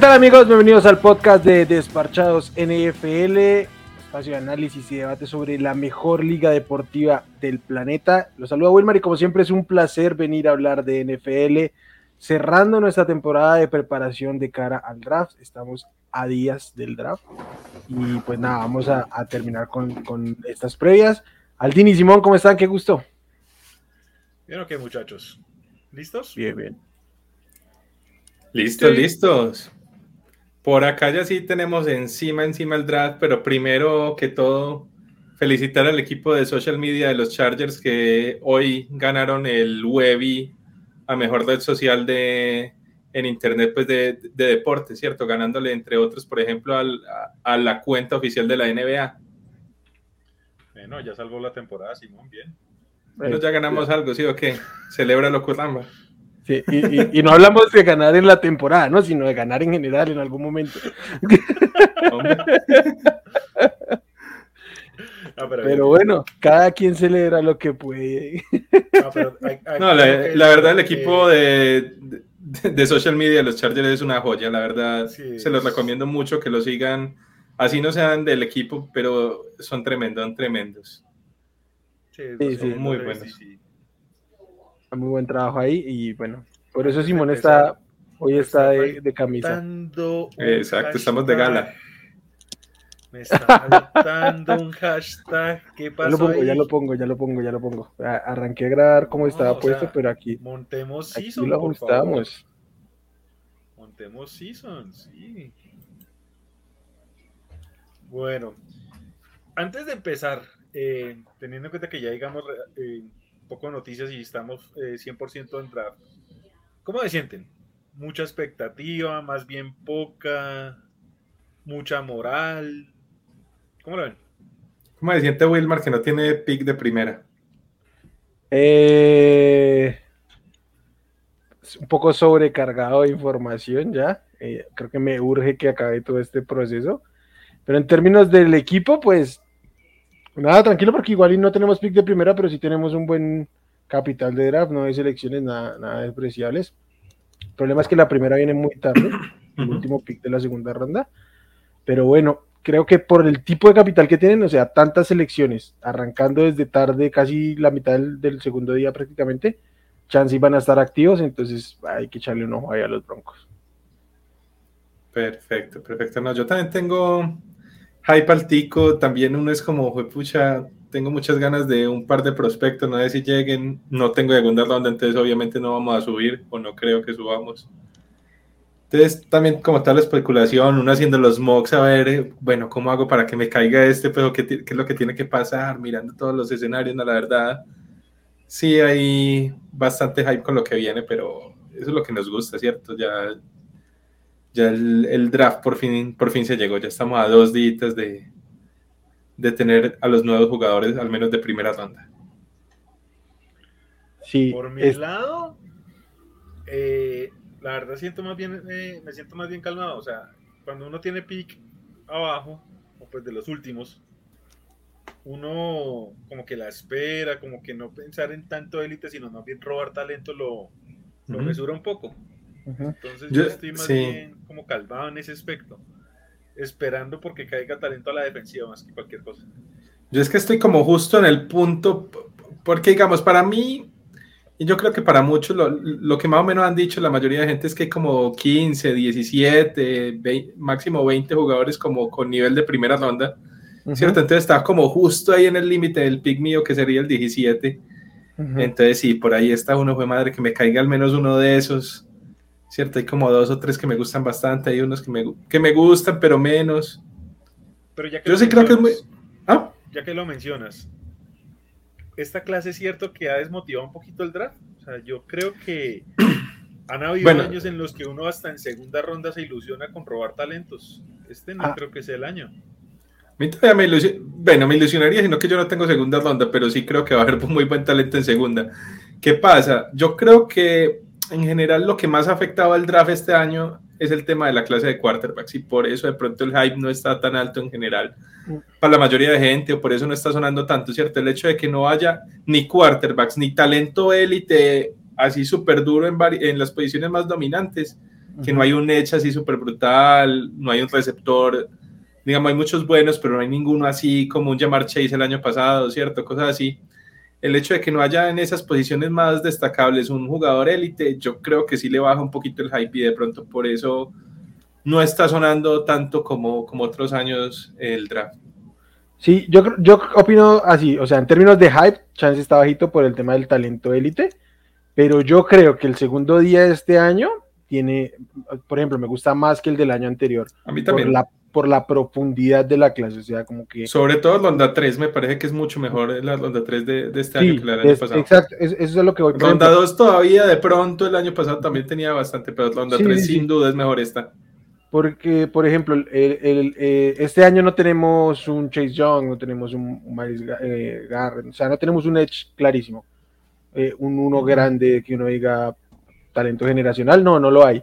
¿Qué tal amigos? Bienvenidos al podcast de Desparchados NFL, espacio de análisis y debate sobre la mejor liga deportiva del planeta. Los saluda Wilmar y como siempre es un placer venir a hablar de NFL, cerrando nuestra temporada de preparación de cara al draft. Estamos a días del draft y pues nada, vamos a, terminar con, estas previas. Aldín y Simón, ¿cómo están? Qué gusto. Bien, ok muchachos. ¿Listos? Bien, bien. Listos, listos. Por acá ya sí tenemos encima, encima el draft, pero primero que todo, felicitar al equipo de social media de los Chargers que hoy ganaron el Webby a mejor red social de, en internet pues de, de deporte, ¿cierto? Ganándole entre otros, por ejemplo, al, a, la cuenta oficial de la NBA. Bueno, ya salvó la temporada, Simón, bien. Bueno, ya ganamos algo, ¿sí o qué? Celebra lo Curramba y, no hablamos de ganar en la temporada, ¿no? Sino de ganar en general en algún momento. pero, bueno, cada quien celebra lo que puede. No, la, verdad, el equipo de, de, social media de los Chargers es una joya, la verdad. se los recomiendo mucho que lo sigan. Así no sean del equipo, pero son tremendos, son tremendos. Sí, sí, muy buenos muy buen trabajo ahí y bueno, por eso Simón está, hoy está de, camisa. Exacto, estamos de gala. Me está faltando un hashtag. ¿Qué pasó? Ya lo, pongo, ya lo pongo, ya lo pongo, ya lo pongo. Arranqué a grabar como estaba puesto, pero aquí. Montemos Season. lo ajustamos. Montemos Season, sí. Bueno, antes de empezar, eh, teniendo en cuenta que ya digamos eh, poco noticias y estamos 100% eh, en draft. ¿Cómo se sienten? ¿Mucha expectativa? ¿Más bien poca? ¿Mucha moral? ¿Cómo lo ven? ¿Cómo se siente Wilmar que no tiene pick de primera? Eh, un poco sobrecargado de información ya. Eh, creo que me urge que acabe todo este proceso. Pero en términos del equipo, pues Nada, tranquilo, porque igual no tenemos pick de primera, pero sí tenemos un buen capital de draft, no hay selecciones nada, nada despreciables. El problema es que la primera viene muy tarde, el último pick de la segunda ronda. Pero bueno, creo que por el tipo de capital que tienen, o sea, tantas selecciones, arrancando desde tarde, casi la mitad del, segundo día prácticamente, chance van a estar activos, entonces hay que echarle un ojo ahí a los broncos. Perfecto, perfecto. No, yo también tengo hype altico, también uno es como, pucha, tengo muchas ganas de un par de prospectos, no sé si lleguen, no tengo segunda ronda, entonces obviamente no vamos a subir o no creo que subamos. Entonces también como tal la especulación, uno haciendo los mocks a ver, bueno, ¿cómo hago para que me caiga este? Pero ¿qué, qué es lo que tiene que pasar? Mirando todos los escenarios, no, la verdad, sí hay bastante hype con lo que viene, pero eso es lo que nos gusta, ¿cierto? Ya ya el, draft por fin, por fin se llegó, ya estamos a dos días de, de tener a los nuevos jugadores, al menos de primera ronda. Sí, por mi lado, eh, la verdad siento más bien, eh, me siento más bien calmado, o sea, cuando uno tiene pick abajo, o pues de los últimos, uno como que la espera, como que no pensar en tanto élite, sino más bien robar talento lo, lo mesura un poco. Entonces yo, estoy más bien como calmado en ese aspecto, esperando porque caiga talento a la defensiva más que cualquier cosa. Yo es que estoy como justo en el punto, porque digamos, para mí, y yo creo que para muchos, lo, que más o menos han dicho la mayoría de gente es que hay como 15, 17, máximo 20 jugadores como con nivel de primera ronda, ¿cierto? Entonces está como justo ahí en el límite del pick mío, que sería el 17. Entonces, sí, por ahí está uno, fue madre, que me caiga al menos uno de esos. ¿Cierto? Hay como dos o tres que me gustan bastante, hay unos que me, que me gustan, pero menos. Pero ya que Yo sí creo que es muy... ¿Ah? Ya que lo mencionas, esta clase es cierto que ha desmotivado un poquito el draft. O sea, yo creo que han habido años en los que uno hasta en segunda ronda se ilusiona con robar talentos. Este no ah. creo que sea el año. bueno, me ilusionaría, sino que yo no tengo segunda ronda, pero sí creo que va a haber muy buen talento en segunda. ¿Qué pasa? Yo creo que en general lo que más ha afectado al draft este año es el tema de la clase de quarterbacks y por eso de pronto el hype no está tan alto en general para la mayoría de gente o por eso no está sonando tanto, ¿cierto? El hecho de que no haya ni quarterbacks ni talento élite así súper duro en, en, las posiciones más dominantes que no hay un edge así súper brutal, no hay un receptor, digamos, hay muchos buenos, pero no hay ninguno así como un Jamar Chase el año pasado, ¿cierto? Cosas así. El hecho de que no haya en esas posiciones más destacables un jugador élite, yo creo que sí le baja un poquito el hype y de pronto por eso no está sonando tanto como, como otros años el draft. Sí, yo, yo opino así, o sea, en términos de hype, Chance está bajito por el tema del talento élite, pero yo creo que el segundo día de este año tiene, por ejemplo, me gusta más que el del año anterior. A mí también. Por la, por la profundidad de la clase, o sea, como que... Sobre todo Ronda 3, me parece que es mucho mejor la Ronda 3 de, de este año que la del año pasado. Exacto, eso es lo que voy Ronda 2 todavía, de pronto, el año pasado también tenía bastante, pero Ronda sí, 3 sí, sin duda es mejor esta. Porque, por ejemplo, el, el, eh, este año no tenemos un Chase Young, no tenemos un, un Miles eh, Garrett, o sea, no tenemos un Edge clarísimo. Eh, un uno grande que uno diga talento generacional, no, no lo hay.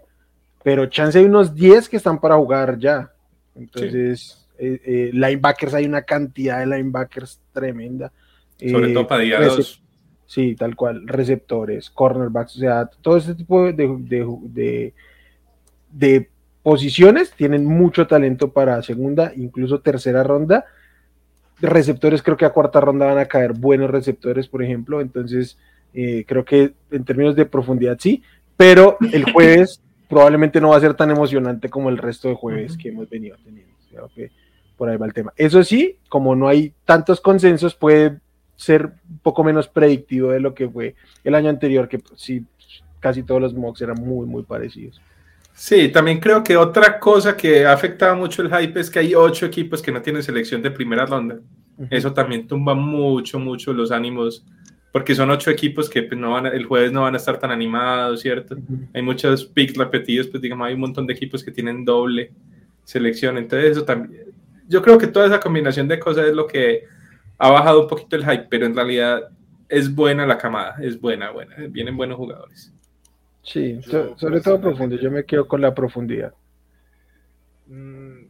Pero chance hay unos 10 que están para jugar ya. Entonces, sí. linebackers, hay una cantidad de linebackers tremenda. Sobre todo para día 2. Sí, tal cual. Receptores, cornerbacks, o sea, todo este tipo de, de, de, de posiciones tienen mucho talento para segunda, incluso tercera ronda. Receptores, creo que a cuarta ronda van a caer buenos receptores, por ejemplo. Entonces, eh, creo que en términos de profundidad sí, pero el jueves probablemente no va a ser tan emocionante como el resto de jueves uh -huh. que hemos venido teniendo. Que por ahí va el tema. Eso sí, como no hay tantos consensos, puede ser un poco menos predictivo de lo que fue el año anterior, que sí, casi todos los mocks eran muy, muy parecidos. Sí, también creo que otra cosa que ha afectado mucho el hype es que hay ocho equipos que no tienen selección de primera ronda. Uh -huh. Eso también tumba mucho, mucho los ánimos, porque son ocho equipos que pues, no van a, el jueves no van a estar tan animados, ¿cierto? Uh -huh. Hay muchos picks repetidos, pues digamos, hay un montón de equipos que tienen doble selección. Entonces, eso también. Yo creo que toda esa combinación de cosas es lo que ha bajado un poquito el hype, pero en realidad es buena la camada, es buena, buena. Vienen buenos jugadores. Sí, yo, sobre todo profundo. Yo me quedo con la profundidad. Mm,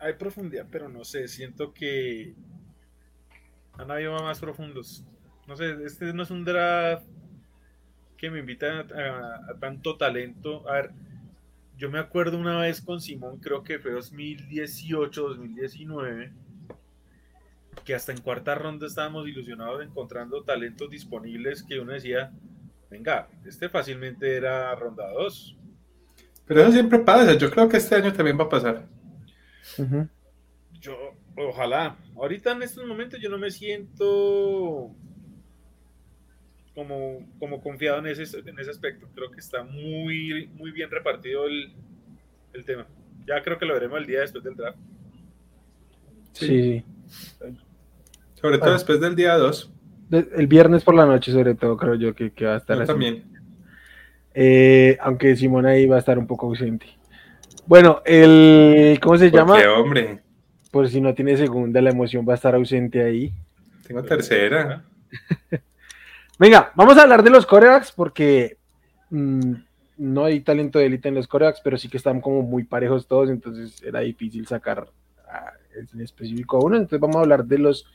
hay profundidad, pero no sé. Siento que han habido más profundos. No sé, este no es un draft que me invita a, a, a tanto talento. A ver, yo me acuerdo una vez con Simón, creo que fue 2018, 2019, que hasta en cuarta ronda estábamos ilusionados encontrando talentos disponibles que uno decía, venga, este fácilmente era ronda 2. Pero eso siempre pasa, yo creo que este año también va a pasar. Uh -huh. Yo, ojalá. Ahorita en estos momentos yo no me siento como, como confiado en ese, en ese aspecto. Creo que está muy, muy bien repartido el, el tema. Ya creo que lo veremos el día después del draft. Sí. sí. Sobre todo ah. después del día 2 el viernes por la noche, sobre todo, creo yo que, que va a estar yo así. también. Eh, aunque Simón ahí va a estar un poco ausente. Bueno, el. ¿Cómo se ¿Por llama? Qué, hombre. Por si no tiene segunda, la emoción va a estar ausente ahí. Tengo tercera. Venga, vamos a hablar de los corebacks porque mmm, no hay talento de élite en los corebacks, pero sí que están como muy parejos todos, entonces era difícil sacar a, en específico a uno. Entonces vamos a hablar de los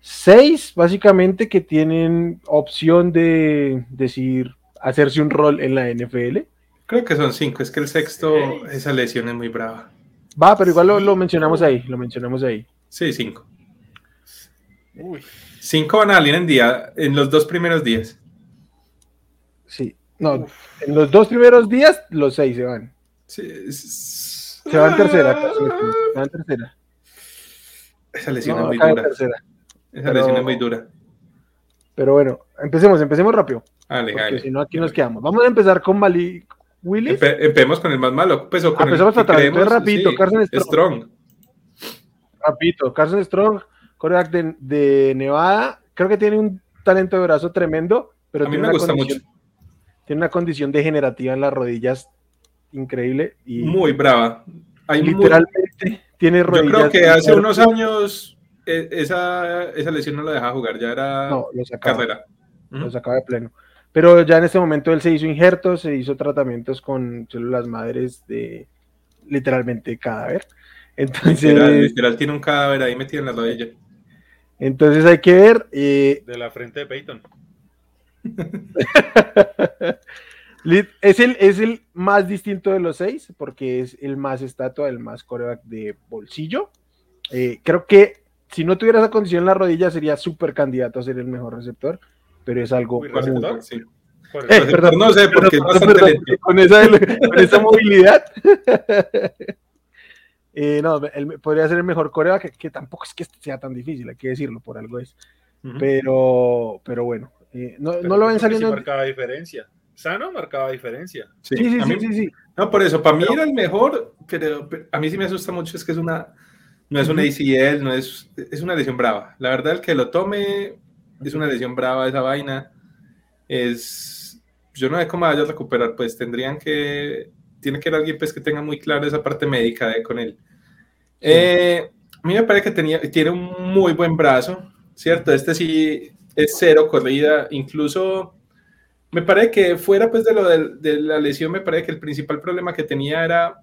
seis, básicamente, que tienen opción de decir hacerse un rol en la NFL. Creo que son cinco, es que el sexto, esa lesión es muy brava. Va, pero igual lo, lo mencionamos ahí, lo mencionamos ahí. Sí, cinco. Uy. Cinco van a salir en día, en los dos primeros días. Sí, no, en los dos primeros días, los seis se van. Sí, se van tercera, se van tercera. Esa lesión no, es muy dura. Tercera. Esa pero, lesión es muy dura. Pero bueno, empecemos, empecemos rápido. Dale, porque si no, aquí nos quedamos. Vamos a empezar con Malik Willis. Empe empecemos con el más malo. Pues, o con ah, empezamos el que creemos, rapidito, sí, Carson Strong. Strong. Rapidito, Carson Strong, coreback de, de, Nevada. Creo que tiene un talento de brazo tremendo, pero a tiene mí me una gusta condición, mucho. Tiene una condición degenerativa en las rodillas increíble. Y muy brava. Hay literalmente muy... tiene rodillas. Yo creo que hace unos años e, esa, esa lesión no la dejaba jugar, ya era no, lo sacaba, carrera. Lo sacaba de pleno. Pero ya en este momento él se hizo injertos, se hizo tratamientos con células madres de literalmente cadáver. Entonces, literal, literal tiene un cadáver ahí metido en la rodilla. Entonces hay que ver. Eh... De la frente de Peyton. Es el, es el más distinto de los seis, porque es el más estatua, el más coreback de bolsillo. Eh, creo que si no tuviera esa condición en la rodilla, sería súper candidato a ser el mejor receptor, pero es algo. Muy sí. Eh, perdón, no sé, porque con, esa, con esa movilidad. Eh, no, él podría ser el mejor coreback, que, tampoco es que sea tan difícil, hay que decirlo, por algo es. Pero, pero bueno, no, no, lo ven saliendo. marcaba diferencia. Sano marcaba diferencia. Sí, sí, sí, sí, sí, No, por eso, para mí era el mejor, pero, a mí sí me asusta mucho, es que es una, no es una ACL, no es, es una lesión brava. La verdad, el que lo tome es una lesión brava esa vaina. Es, yo no sé cómo vaya a recuperar, pues tendrían que, tiene que ir alguien pues que tenga muy claro esa parte médica de, con él. Eh, a mí me parece que tenía, tiene un muy buen brazo, ¿cierto? Este sí es cero corrida, incluso me parece que fuera pues de lo de, la lesión, me parece que el principal problema que tenía era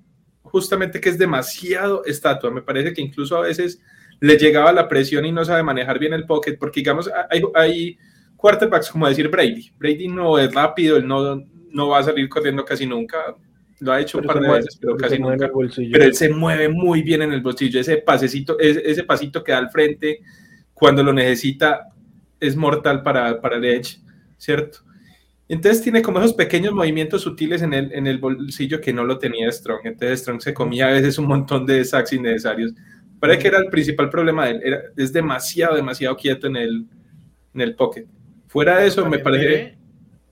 justamente que es demasiado estatua. Me parece que incluso a veces le llegaba la presión y no sabe manejar bien el pocket, porque digamos, hay, hay quarterbacks como decir Brady. Brady no es rápido, él no, no va a salir corriendo casi nunca. Lo ha hecho un par de veces, pero casi nunca. Pero él se mueve muy bien en el bolsillo. Ese pasecito, ese, ese pasito que da al frente cuando lo necesita es mortal para, para el edge, ¿cierto? Entonces tiene como esos pequeños movimientos sutiles en el, en el bolsillo que no lo tenía Strong. Entonces Strong se comía a veces un montón de sacks innecesarios. Parece que era el principal problema de él. Era, es demasiado, demasiado quieto en el, en el pocket. Fuera de eso, me parece...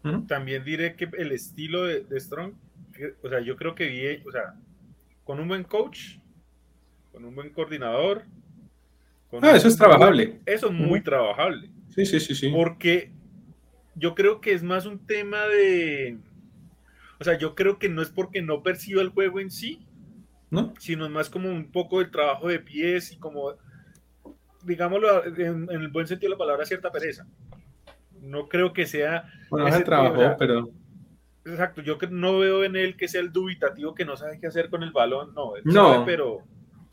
¿Mm? También diré que el estilo de, Strong, o sea, yo creo que vi, o sea, con un buen coach, con un buen coordinador. ah, eso es trabajable. eso es muy trabajable. Sí, sí, sí, sí. Porque yo creo que es más un tema de. O sea, yo creo que no es porque no perciba el juego en sí, ¿no? Sino es más como un poco del trabajo de pies y como, digámoslo en, el buen sentido de la palabra, cierta pereza. No creo que sea. Bueno, es el trabajo, pero. Exacto, yo no veo en él que sea el dubitativo que no sabe qué hacer con el balón, no, no. pero.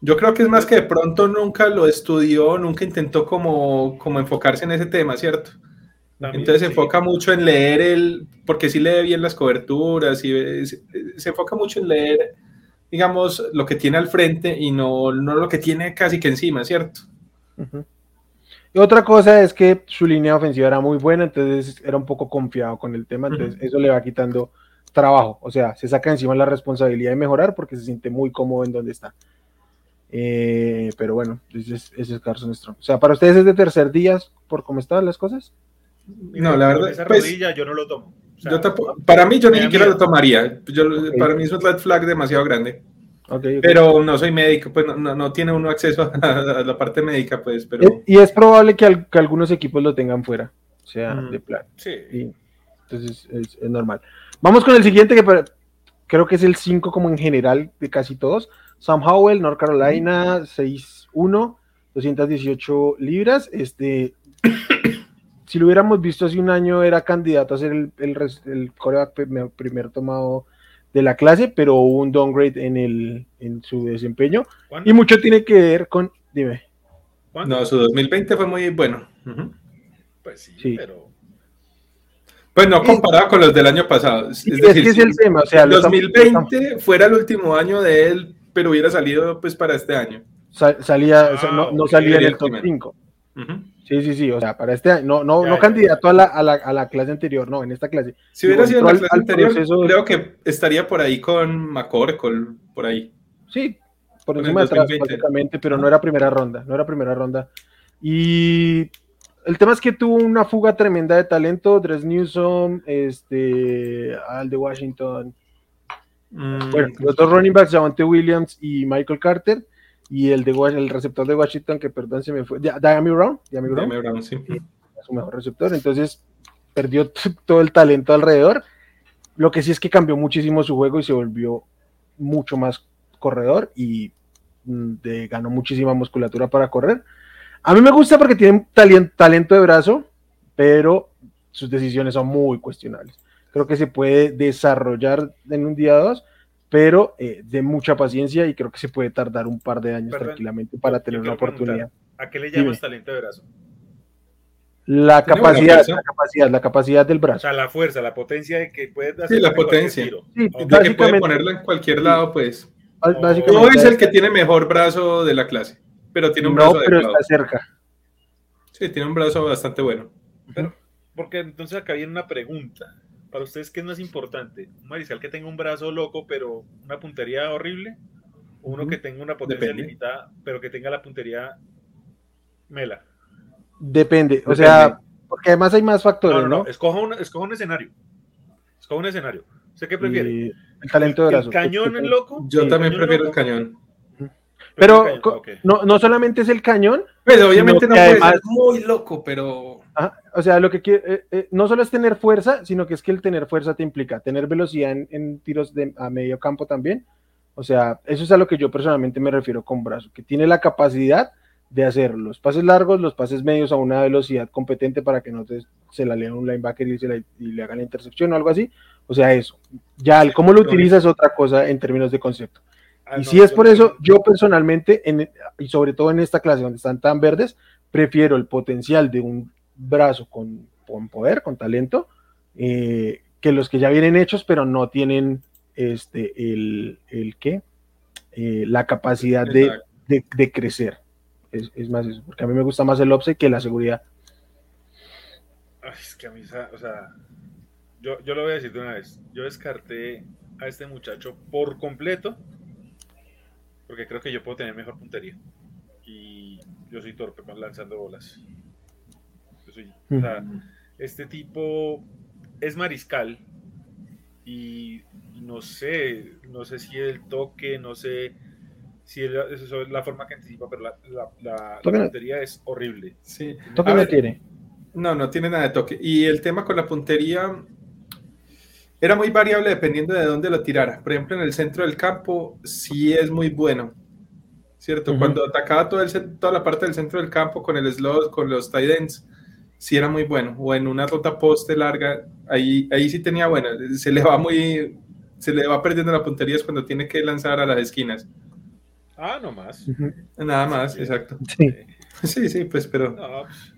Yo creo que es más que de pronto nunca lo estudió, nunca intentó como, como enfocarse en ese tema, ¿cierto? Entonces se enfoca mucho en leer el, porque sí lee bien las coberturas, y se, enfoca mucho en leer, digamos, lo que tiene al frente y no, no lo que tiene casi que encima, ¿cierto? Y otra cosa es que su línea ofensiva era muy buena, entonces era un poco confiado con el tema, entonces eso le va quitando trabajo, o sea, se saca encima la responsabilidad de mejorar porque se siente muy cómodo en donde está. Eh, pero bueno, ese es, ese es Carson Strong. O sea, para ustedes es de tercer día por cómo estaban las cosas. No, la verdad. Esa pues, rodilla yo no lo tomo. para mí, yo ni siquiera lo tomaría. Para mí es un red flag demasiado grande. Pero no soy médico, pues no, no, tiene uno acceso a, la parte médica, pues. Pero... Y es probable que, algunos equipos lo tengan fuera, o sea, mm. de plan. Sí. entonces es, normal. Vamos con el siguiente, que creo que es el 5 como en general de casi todos. Sam Howell, North Carolina, 6-1, 218 libras. Este, si lo hubiéramos visto hace un año, era candidato a ser el, el, el coreback primer tomado de la clase, pero hubo un downgrade en, el, en su desempeño. Y mucho tiene que ver con. Dime. No, su 2020 fue muy bueno. Pues sí, pero. Pues no comparado con los del año pasado. Es, decir, que es el tema. O sea, 2020 fuera el último año de él, pero hubiera salido pues para este año. salía, no, no, salía en el top 5. Sí, sí, sí, o sea, para este año, no, no, no candidato A, la, a, la, a, la, clase anterior, no, en esta clase. Si hubiera sido en la clase anterior, creo que estaría por ahí con McCorkle, por ahí. Sí, por encima de atrás, básicamente, pero no era primera ronda, no era primera ronda. Y el tema es que tuvo una fuga tremenda de talento, Dres Newsom, este, al de Washington. Mm. Bueno, los dos running backs, Javante Williams y Michael Carter y el de el receptor de Washington, que perdón se me fue, Diami Brown, Diami Brown, Brown sí. su mejor receptor, entonces perdió todo el talento alrededor. Lo que sí es que cambió muchísimo su juego y se volvió mucho más corredor y mm, de, ganó muchísima musculatura para correr. A mí me gusta porque tiene talento de brazo, pero sus decisiones son muy cuestionables. Creo que se puede desarrollar en un día o dos, pero eh, de mucha paciencia y creo que se puede tardar un par de años tranquilamente para tener una oportunidad. ¿A qué le llamas talento de brazo? La capacidad, la capacidad, la capacidad del O brazo. sea, la fuerza, la potencia de que puedes hacer Sí, la potencia. tiro. Sí. De que puede ponerla en cualquier lado, pues. No básicamente No es el que tiene mejor brazo de la clase, pero tiene un no, brazo pero adecuado. está cerca. Sí, tiene un brazo bastante bueno. Porque entonces acá viene una pregunta. Para ustedes, ¿qué es más importante? ¿Un mariscal que tenga un brazo loco, pero una puntería horrible? ¿O uno que tenga una potencia Depende. limitada, pero que tenga la puntería mela? Depende, o Depende. sea, porque además hay más factores, no, ¿no? no. Escoja, un, escoja un escenario. Escoja un escenario. ¿Usted qué prefiere? Y el talento de ¿El brazo. cañón ¿Qué- qué- loco? Yo también ¿Cañón prefiero el cañón. Pero Prefiero el co- cañón, ok. no, no solamente es el cañón, Pues obviamente no puede además- ser muy loco, pero Ajá, O sea, lo que quiere, eh, eh, no solo es tener fuerza, sino que es que el tener fuerza te implica tener velocidad en, en tiros de, a medio campo también. O sea, eso es a lo que yo personalmente me refiero con brazo, que tiene la capacidad de hacer los pases largos, los pases medios a una velocidad competente para que no te- se la lea un linebacker y, se la- y le haga la intercepción o algo así. O sea, eso. Ya el cómo lo utiliza es otra cosa en términos de concepto. Ah, y no, si es por eso, yo personalmente, en- y sobre todo en esta clase donde están tan verdes, prefiero el potencial de un brazo con, con poder, con talento, eh, que los que ya vienen hechos, pero no tienen este, el, el qué, Eh, la capacidad de, de- de crecer. Es, es más eso, porque a mí me gusta más el offset que la seguridad. Ay, es que a mí, o sea, yo, yo lo voy a decir de una vez. Yo descarté a este muchacho por completo porque creo que yo puedo tener mejor puntería. Y yo soy torpe con lanzando bolas. Yo soy- o sea, este tipo es mariscal y no sé, no sé si el toque, no sé si el- eso es la forma que anticipa, pero la, la, la- la Toque no- puntería es horrible. sí. Toque no tiene. No, no tiene nada de toque. Y el tema con la puntería era muy variable dependiendo de dónde lo tirara. Por ejemplo, en el centro del campo sí es muy bueno, ¿cierto? Cuando atacaba todo el, toda la parte del centro del campo con el slot, con los tight ends, sí era muy bueno. O en una ruta poste larga, ahí, ahí sí tenía buena. Se le va muy, se le va perdiendo la puntería es cuando tiene que lanzar a las esquinas. Ah, no más. Ujú. Nada más, exacto. Sí. Sí, sí, pues, pero No, pues,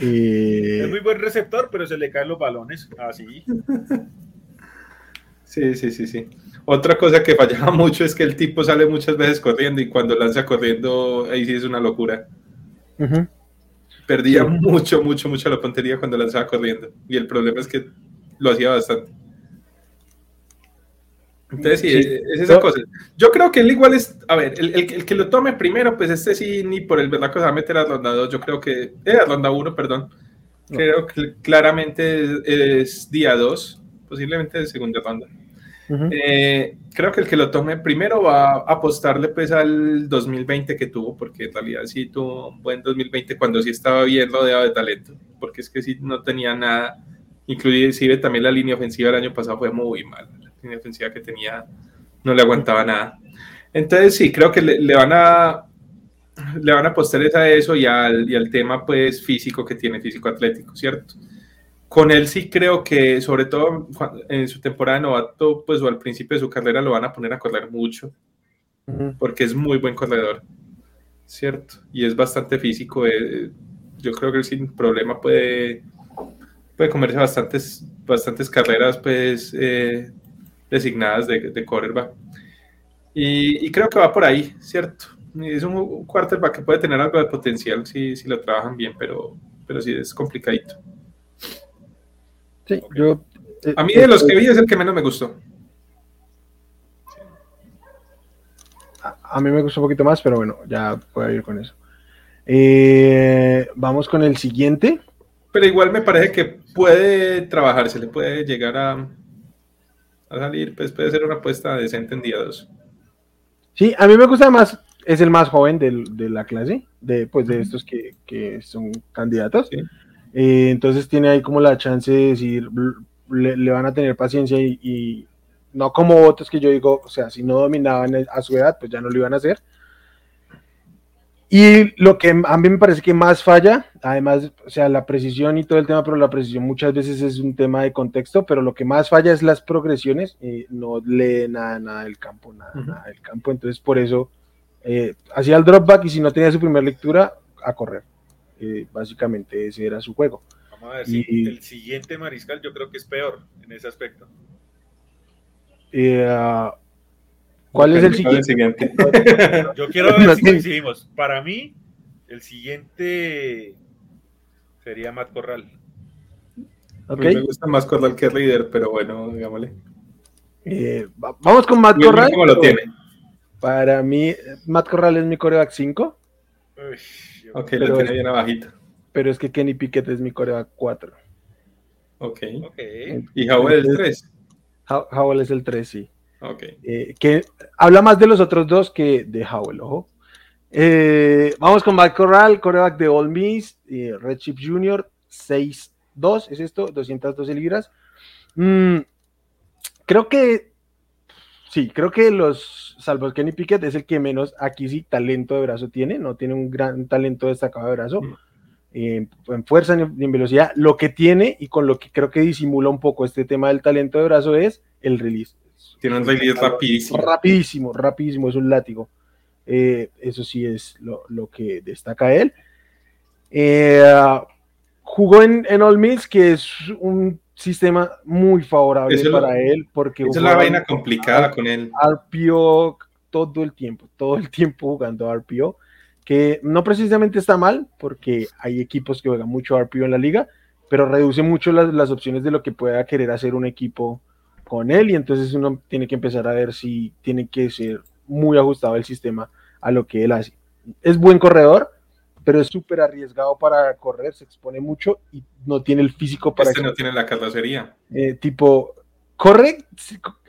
Eh, es muy buen receptor, pero se le caen los balones. Así. Sí, sí, sí, sí. Otra cosa que fallaba mucho es que el tipo sale muchas veces corriendo y cuando lanza corriendo, ahí sí es una locura. Perdía Sí. mucho, mucho, mucho la puntería cuando lanzaba corriendo. Y el problema es que lo hacía bastante. Entonces, sí, Sí. es es esa Yo- cosa. Yo creo que él igual es, a ver, el, el- el que lo tome primero, pues este sí, ni por el verdad que se va a meter a ronda 2, yo creo que, eh, a ronda 1, perdón. No. Creo que claramente es, es día 2, posiblemente de segunda ronda. Ujú. Eh, creo que el que lo tome primero va a apostarle pues al 2020 que tuvo, porque en realidad sí tuvo un buen 2020 cuando sí estaba bien rodeado de talento, porque es que sí no tenía nada, inclusive también la línea ofensiva el año pasado fue muy mal, la línea ofensiva que tenía no le aguantaba nada. Entonces sí, creo que le, le van a le van a apostar a eso y al, y al tema pues físico que tiene, físico atlético, ¿cierto? Con él sí creo que, sobre todo en su temporada de novato, pues o al principio de su carrera lo van a poner a correr mucho, porque es muy buen corredor, ¿cierto? Y es bastante físico. eh, yo creo que él sin problema puede, puede comerse bastantes, bastantes carreras, pues, eh, designadas de, de quarterback. Y, y creo que va por ahí, ¿cierto? Es un, quarterback que puede tener algo de potencial si, si lo trabajan bien, pero, pero sí es complicadito. Sí, yo, eh, A mí de los que vi es el que menos me gustó. A, mí me gustó un poquito más, pero bueno, ya puedo ir con eso. Eh, vamos con el siguiente. Pero igual me parece que puede trabajarse, le puede llegar a, a salir, pues puede ser una apuesta decente en día 2. Sí, a mí me gusta más, es el más joven del- de la clase, de, pues, de estos que, que son candidatos. Sí. Eh, entonces tiene ahí como la chance de decir, le van a tener paciencia y, y no como otros que yo digo, o sea, si no dominaban a su edad, pues ya no lo iban a hacer. Y lo que a mí me parece que más falla, además, o sea, la precisión y todo el tema, pero la precisión muchas veces es un tema de contexto, pero lo que más falla es las progresiones, y no lee nada, nada del campo, nada, nada del campo, entonces por eso eh, hacía el drop back y si no tenía su primera lectura, a correr. Eh, básicamente ese era su juego. Vamos a ver si el siguiente mariscal yo creo que es peor en ese aspecto. Eh, ¿Cuál es el siguiente? Yo quiero ver si coincidimos. Para mí, el siguiente sería Matt Corral. Okay. Me gusta más Corral que Reader, pero bueno, digámosle. Eh, vamos con Matt Corral. ¿Cómo lo tiene? Para mí, Matt Corral es mi coreback 5. ok, lo tiene bien abajito. Pero es que Kenny Pickett es mi coreback 4. Ok. okay. ¿Y Howell es el 3? Howell es el 3, sí. Ok. Eh, que habla más de los otros dos que de Howell, ojo. Eh, vamos con Matt Corral, coreback de All Miss, eh, Red Chip Jr., 6'2, es esto, 212 libras. Mm, creo que, sí, creo que los, salvo Kenny Pickett, es el que menos aquí sí talento de brazo tiene, no tiene un gran talento destacado de brazo. Mm. en fuerza ni en velocidad, lo que tiene y con lo que creo que disimula un poco este tema del talento de brazo es el release. Tiene un release rapidísimo. Rapidísimo, rapidísimo, es un látigo. Eh, eso sí es lo, que destaca él. Eh, jugó en, en All Miss, que es un sistema muy favorable para él. Porque es la vaina complicada con él. RPO todo el tiempo, todo el tiempo jugando RPO, que no precisamente está mal, porque hay equipos que juegan mucho RPO en la liga, pero reduce mucho las, las opciones de lo que pueda querer hacer un equipo con él y entonces uno tiene que empezar a ver si tiene que ser muy ajustado el sistema a lo que él hace. Es buen corredor, pero es súper arriesgado para correr, se expone mucho y no tiene el físico para... Este no tiene la carrocería. Eh, tipo, corre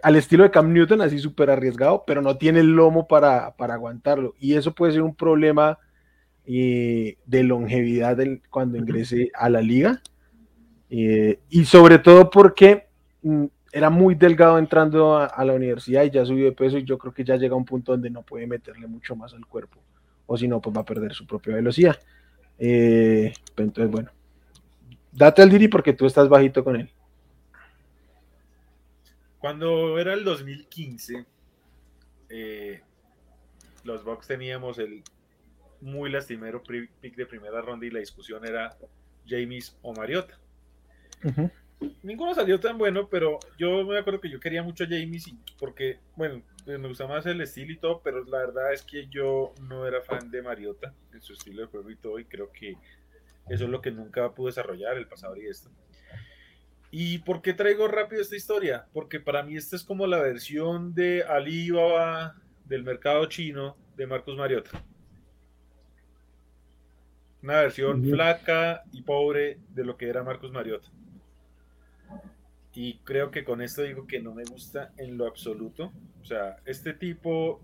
al estilo de Cam Newton, así súper arriesgado, pero no tiene el lomo para, aguantarlo. Y eso puede ser un problema eh, de longevidad cuando ingrese a la liga. Eh, y sobre todo porque mm, era muy delgado entrando a, la universidad y ya subió de peso y yo creo que ya llega a un punto donde no puede meterle mucho más al cuerpo o si no pues va a perder su propia velocidad. Eh, entonces bueno, date al Diri porque tú estás bajito con él. Cuando era el 2015, eh, los Bucks teníamos el muy lastimero pick de primera ronda y la discusión era James o Mariota. Ninguno salió tan bueno, pero yo me acuerdo que yo quería mucho a James porque, bueno, me gustaba más el estilo y todo, pero la verdad es que yo no era fan de Mariota en su estilo de juego y todo, y creo que eso es lo que nunca pude desarrollar, el pasado y esto. ¿Y por qué traigo rápido esta historia? Porque para mí esta es como la versión de Alibaba del mercado chino de Marcos Mariota. Una versión flaca y pobre de lo que era Marcos Mariota. Y creo que con esto digo que no me gusta en lo absoluto. O sea, este tipo,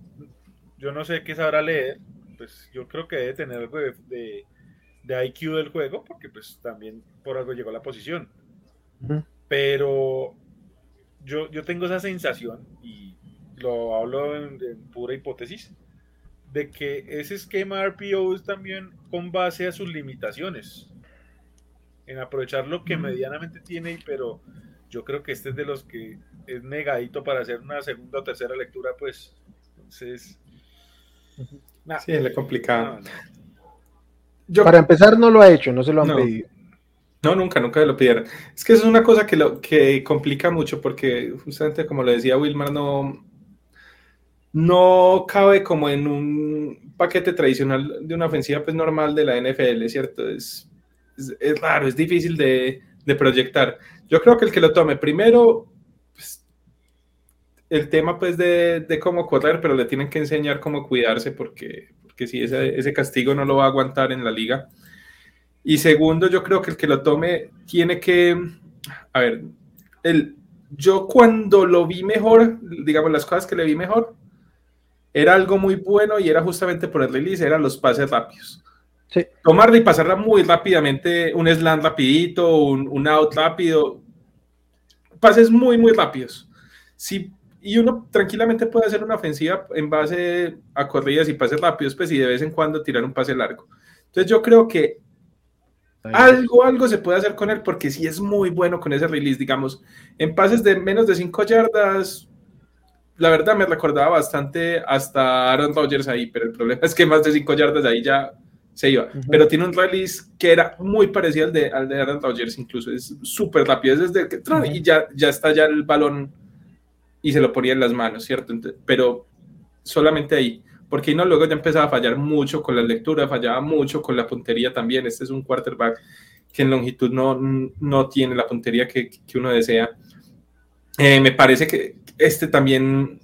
yo no sé qué sabrá leer, pues yo creo que debe tener algo de, de, IQ del juego, porque pues también por algo llegó a la posición. Pero yo, yo tengo esa sensación, y lo hablo en, pura hipótesis, de que ese esquema RPO es también con base a sus limitaciones. En aprovechar lo que medianamente tiene, pero yo creo que este es de los que es negadito para hacer una segunda o tercera lectura, pues. Entonces. sí, es complicado. para empezar, no lo ha hecho, no se lo han pedido. No, nunca, nunca lo pidieron. Es que es una cosa que, lo, que complica mucho porque justamente como lo decía Wilmar, no, no cabe como en un paquete tradicional de una ofensiva pues normal de la NFL, ¿cierto? Es, es, raro, es difícil de, de proyectar. Yo creo que el que lo tome primero, pues, el tema pues de, cómo correr, pero le tienen que enseñar cómo cuidarse porque, porque si ese, castigo no lo va a aguantar en la liga. Y segundo, yo creo que el que lo tome tiene que, a ver, el, yo cuando lo vi mejor, digamos las cosas que le vi mejor, era algo muy bueno y era justamente por el release, eran los pases rápidos. Sí. Tomarla y pasarla muy rápidamente, un slam rapidito, un, out rápido, pases muy, muy rápidos. Sí, y uno tranquilamente puede hacer una ofensiva en base a corridas y pases rápidos, pues y de vez en cuando tirar un pase largo. Entonces yo creo que algo, algo se puede hacer con él porque sí es muy bueno con ese release, digamos, en pases de menos de 5 yardas, la verdad me recordaba bastante hasta Aaron Rodgers ahí, pero el problema es que más de 5 yardas ahí ya se iba. Pero tiene un release que era muy parecido al de, al de Aaron Rodgers, incluso es súper rápido, es desde que y ya, ya está ya el balón y se lo ponía en las manos, ¿cierto? pero solamente ahí, porque no luego ya empezaba a fallar mucho con la lectura, fallaba mucho con la puntería también. Este es un quarterback que en longitud no, no tiene la puntería que, que uno desea. Eh, me parece que este también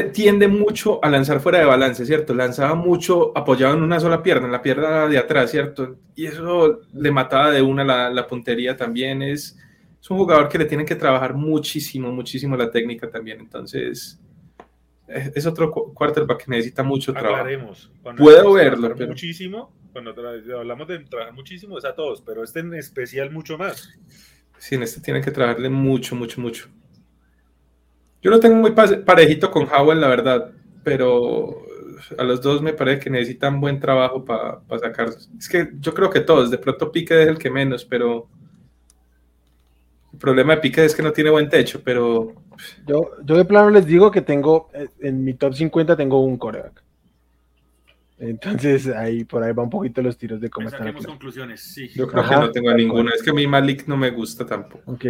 tiende mucho a lanzar fuera de balance, ¿cierto? Lanzaba mucho apoyado en una sola pierna, en la pierna de atrás, ¿cierto? Y eso le mataba de una la, la puntería también. Es, es, un jugador que le tienen que trabajar muchísimo, muchísimo la técnica también. Entonces, es, otro quarterback que necesita mucho trabajo. Puedo verlo, pero... Muchísimo, cuando hablamos de trabajar muchísimo, es a todos, pero este en especial mucho más. Sí, en este tiene que trabajarle mucho, mucho, mucho. Yo lo tengo muy parejito con Howell, la verdad, pero a los dos me parece que necesitan buen trabajo para pa sacarlos. Es que yo creo que todos, de pronto Pique es el que menos, pero el problema de Pique es que no tiene buen techo, pero... Yo, yo de plano les digo que tengo, eh, en mi top 50 tengo un coreback. Entonces ahí por ahí va un poquito los tiros de cómo están. conclusiones, sí. Yo creo que no tengo ninguna. Es que a mí Malik no me gusta tampoco. Ok.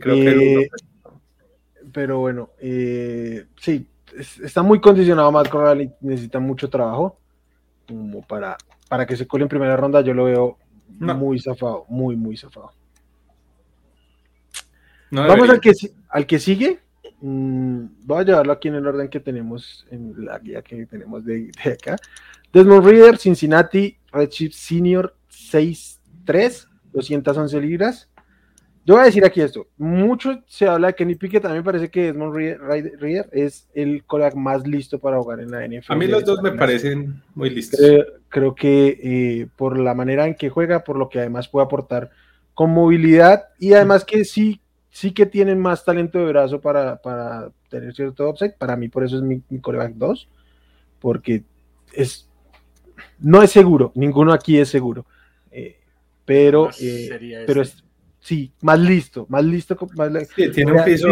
creo que eh, pero bueno, eh, sí, está muy condicionado Matt Corral y necesita mucho trabajo como para, para que se cole en primera ronda. Yo lo veo muy zafado, muy, muy zafado. Vamos al que, al que sigue. Mm, voy a llevarlo aquí en el orden que tenemos, en la guía que tenemos de, de acá. Desmond Reader, Cincinnati, Redshift Senior 6'3, 211 libras. Yo voy a decir aquí esto. Mucho se habla de Kenny Pickett. A mí me parece que Desmond Reader es el coreback más listo para jugar en la NFL. A mí los dos me parecen muy listos. Creo, que eh, por la manera en que juega, por lo que además puede aportar con movilidad y además que sí, sí que tienen más talento de brazo para, tener cierto offset. Para mí, por eso es mi, coreback 2. Porque es no es seguro. Ninguno aquí es seguro. Eh, pero, eh, pero es sí, más listo, más listo. sí, tiene un piso.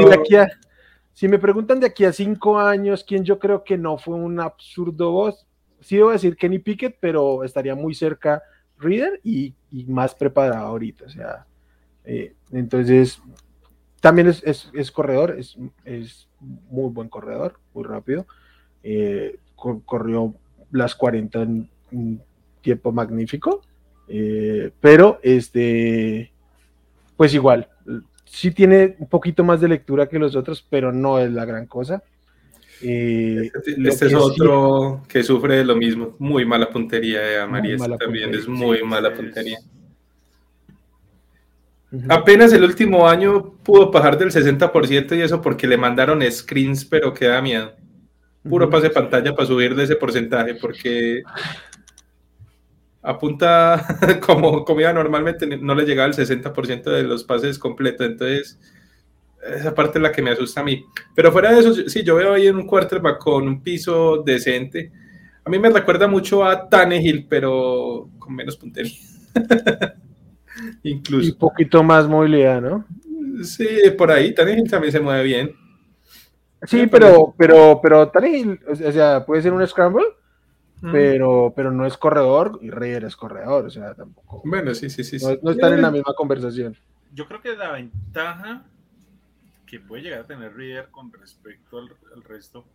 Si, me preguntan de aquí a cinco años, quién yo creo que no fue un absurdo voz, sí debo decir Kenny Pickett, pero estaría muy cerca Reader y, más preparado ahorita. O sea, eh, entonces, también es, corredor, es, es, muy buen corredor, muy rápido. Eh, corrió las 40 en un tiempo magnífico. Eh, pero este pues igual, sí tiene un poquito más de lectura que los otros, pero no es la gran cosa. Eh, este, este es otro que sufre de lo mismo, muy mala puntería, María también es muy mala puntería. Apenas el último año pudo bajar del 60% y eso porque le mandaron screens, pero queda miedo. Puro pase pantalla para subir de ese porcentaje, porque apunta como, como iba normalmente, no le llegaba el 60% de los pases completos, entonces esa parte es la que me asusta a mí. Pero fuera de eso, sí, yo veo ahí en un quarterback con un piso decente. A mí me recuerda mucho a Tannehill, pero con menos puntería. Incluso. Y un poquito más movilidad, ¿no? Sí, por ahí. Tannehill también se mueve bien. Sí, pero, pero, pero Tannehill, o sea, puede ser un scramble pero, pero no es corredor y Reyer es corredor, o sea, tampoco. Bueno, sí, sí, sí. No, están en la misma conversación. Yo creo que la ventaja que puede llegar a tener Reader con respecto al, resto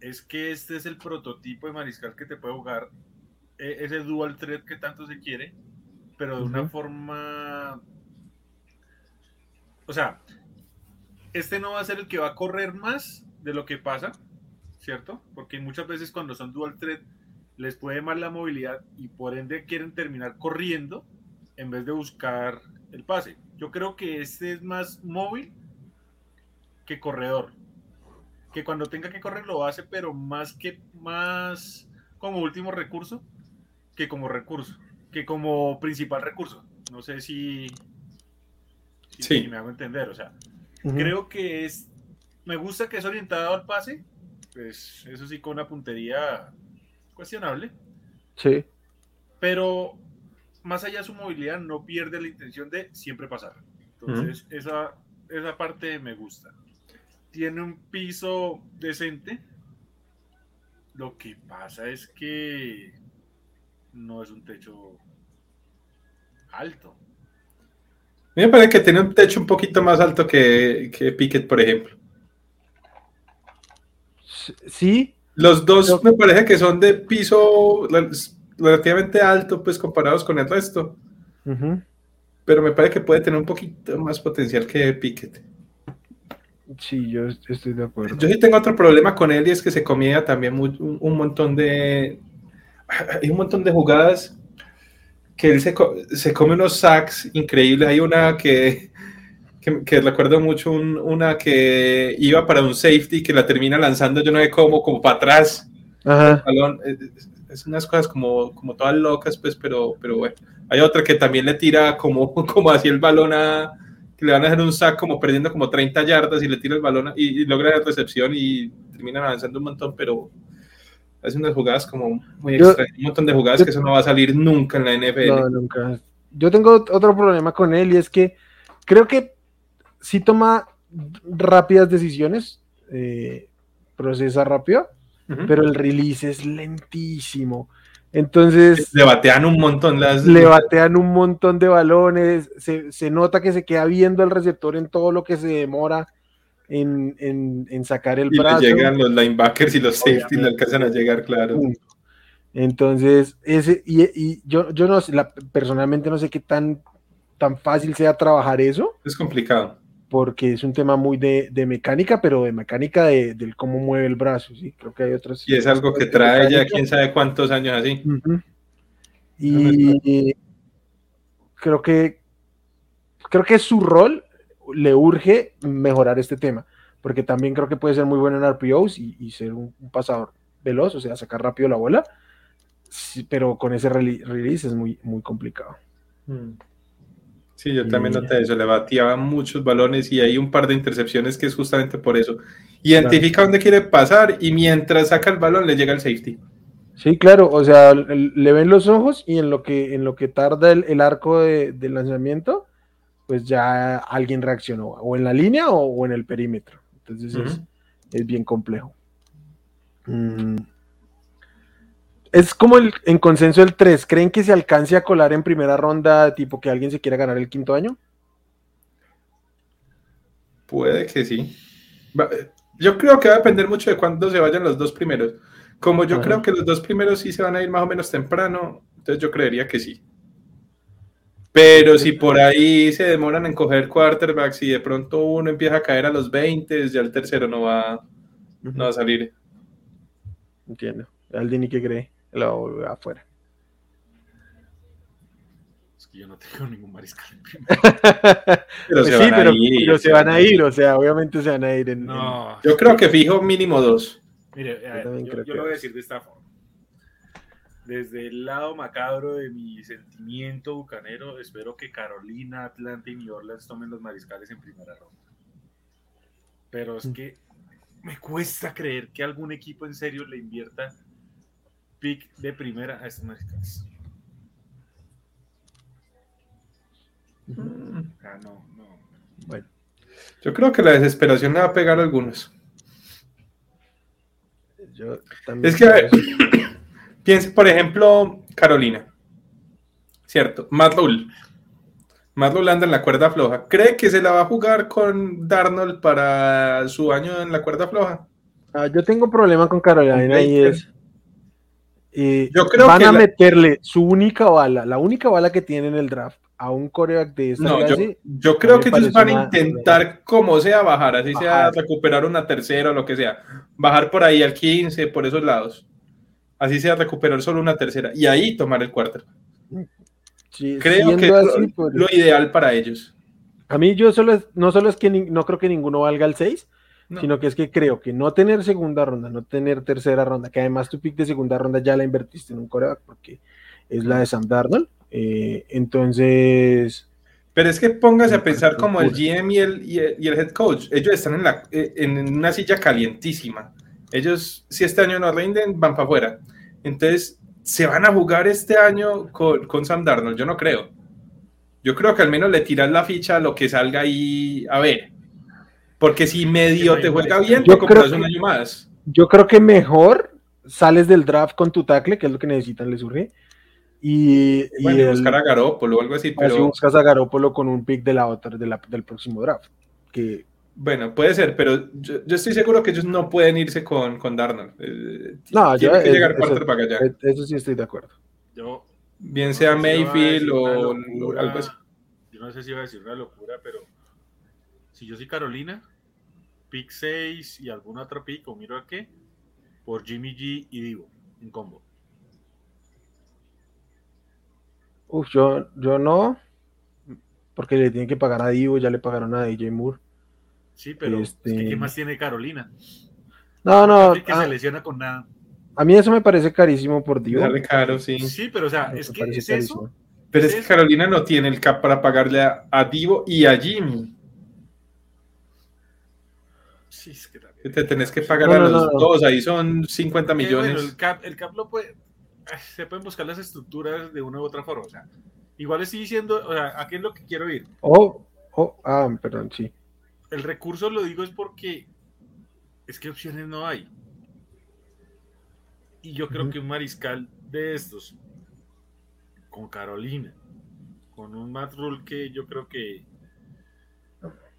es que este es el prototipo de mariscal que te puede jugar e, ese dual threat que tanto se quiere, pero de una forma. O sea, este no va a ser el que va a correr más de lo que pasa, ¿cierto? Porque muchas veces cuando son dual threat les puede mal la movilidad y por ende quieren terminar corriendo en vez de buscar el pase. Yo creo que este es más móvil que corredor. Que cuando tenga que correr lo hace, pero más que más como último recurso que como recurso, que como principal recurso. No sé si, si, me hago entender. O sea, creo que es. Me gusta que es orientado al pase, pues eso sí con una puntería cuestionable. Sí. Pero más allá de su movilidad, no pierde la intención de siempre pasar. Entonces, esa, esa parte me gusta. Tiene un piso decente. Lo que pasa es que no es un techo alto. A mí me parece que tiene un techo un poquito más alto que, que Pickett, por ejemplo. Sí. Los dos me parece que son de piso relativamente alto, pues comparados con el resto. Pero me parece que puede tener un poquito más potencial que Pickett. Sí, yo estoy de acuerdo. Yo sí tengo otro problema con él y es que se comía también un, montón de. Hay un montón de jugadas que él se, se come unos sacks increíbles. Hay una que, que, recuerdo mucho, una que iba para un safety que la termina lanzando, yo no sé cómo, como para atrás. Ajá. Es, unas cosas como, como todas locas, pues, pero, pero bueno. Hay otra que también le tira como, como hacia el balón a le van a hacer un sack como perdiendo como 30 yardas y le tira el balón y, logra la recepción y terminan avanzando un montón, pero hace unas jugadas como muy extrañas, un montón de jugadas que eso no va a salir nunca en la NFL. No, nunca. Yo tengo otro problema con él y es que creo que sí toma rápidas decisiones, eh, procesa rápido, pero el release es lentísimo. Entonces. Le batean un montón las. Le batean un montón de balones. Se, nota que se queda viendo el receptor en todo lo que se demora en, sacar el y brazo. llegan los linebackers y los safety le alcanzan a llegar, claro. Entonces, ese, y, yo, yo no sé, personalmente no sé qué tan, tan fácil sea trabajar eso. Es complicado porque es un tema muy de, mecánica, pero de mecánica de, del cómo mueve el brazo, ¿sí? Creo que hay otras... Y es algo que trae ya quién sabe cuántos años así. Y creo que creo que su rol le urge mejorar este tema, porque también creo que puede ser muy bueno en RPOs y, ser un, pasador veloz, o sea, sacar rápido la bola, pero con ese release es muy, muy complicado. Mm. Sí, yo también noté eso, le batía muchos balones y hay un par de intercepciones que es justamente por eso. Identifica dónde quiere pasar y mientras saca el balón le llega el safety. Sí, claro, o sea, le ven los ojos y en lo que, en lo que tarda el, arco de, lanzamiento, pues ya alguien reaccionó, o en la línea o, en el perímetro. Entonces es, bien complejo. Mm. Es como el, en consenso el 3. ¿Creen que se alcance a colar en primera ronda, tipo que alguien se quiera ganar el quinto año? Puede que sí. Yo creo que va a depender mucho de cuándo se vayan los dos primeros. Como yo creo que los dos primeros sí se van a ir más o menos temprano, entonces yo creería que sí. Pero si por ahí se demoran en coger quarterbacks y de pronto uno empieza a caer a los 20, ya el tercero no va, no va a salir. Entiendo. Aldini, ¿qué cree? Lo afuera. Es que yo no tengo ningún mariscal en pero se sí, van pero, a ir, pero se van a ir, o sea, obviamente se van a ir. En, no, Yo creo que fijo mínimo dos. Mire, yo, yo, lo voy a decir de esta forma. Desde el lado macabro de mi sentimiento bucanero, espero que Carolina, Atlanta y New Orleans tomen los mariscales en primera ronda. Pero es mm. que me cuesta creer que algún equipo en serio le invierta pick de primera a estos mexicanos. Ah, no, no. Bueno. Yo creo que la desesperación le va a pegar a algunos. es que, a ver, piense, por ejemplo, Carolina. Cierto, Matt Lull anda en la cuerda floja. ¿Cree que se la va a jugar con Darnold para su año en la cuerda floja? Ah, yo tengo un problema con Carolina y es yo creo van a meterle su única bala, la única bala que tiene en el draft a un coreback de esa no, yo, creo que ellos van a intentar como sea bajar, así sea recuperar una tercera o lo que sea, bajar por ahí al 15, por esos lados, así sea recuperar solo una tercera y ahí tomar el cuarto. creo que es lo, ideal para ellos. A mí yo solo no solo es que no creo que ninguno valga el 6, sino que es que creo que no tener segunda ronda, no tener tercera ronda, que además tu pick de segunda ronda ya la invertiste en un coreback porque es la de Sam Darnold. Eh, entonces. Pero es que póngase a pensar como el GM y el, y el, head coach. Ellos están en, la, eh, en una silla calientísima. Ellos, si este año no rinden, van para afuera. Entonces, ¿se van a jugar este año con, con Sam Darnold? Yo no creo. Yo creo que al menos le tiras la ficha a lo que salga ahí a ver. Porque si medio te juega bien, yo creo un año más. Yo creo que mejor sales del draft con tu tackle, que es lo que necesitan, les urge. Y, Bueno, y el- buscar a Garópolo o algo así, así pero buscas a Garópolo con un pick de la otra, de la- del próximo draft. Que bueno, puede ser, pero yo, yo estoy seguro que ellos no pueden irse con, con Darnold. Eh, No, tiene yo- que es- llegar eso- quarterback allá. eh, eso sí estoy de acuerdo. Yo, Bien no sea sé si iba a Mayfield decir una o, o locura, algo así. Yo no sé si iba a decir una locura, pero si yo soy Carolina, pick 6 y algún otro pick, o miro a qué, por Jimmy G y Divo, en combo. Uf, yo, yo no, porque le tienen que pagar a Divo, ya le pagaron a DJ Moore. Sí, pero es que Este- ¿qué más tiene Carolina? No, no, que a, se lesiona con nada. a mí eso me parece carísimo por Divo. Sale caro, sí. Sí, pero o sea, es que es carísimo. eso. Pero es es que. Carolina no tiene el cap para pagarle a, a Divo y a Jimmy. Sí, es que también. Te tenés que pagar No, a los no, no. dos, ahí son 50 Eh, millones. bueno, el cap, el cap lo puede. ay, Se pueden buscar las estructuras de una u otra forma. O sea, igual estoy diciendo, o sea, ¿a qué es lo que quiero ir? Oh, oh, ah, perdón, sí. El recurso lo digo es porque es que opciones no hay. Y yo creo que un mariscal de estos, con Carolina, con un Matt Rule que yo creo que,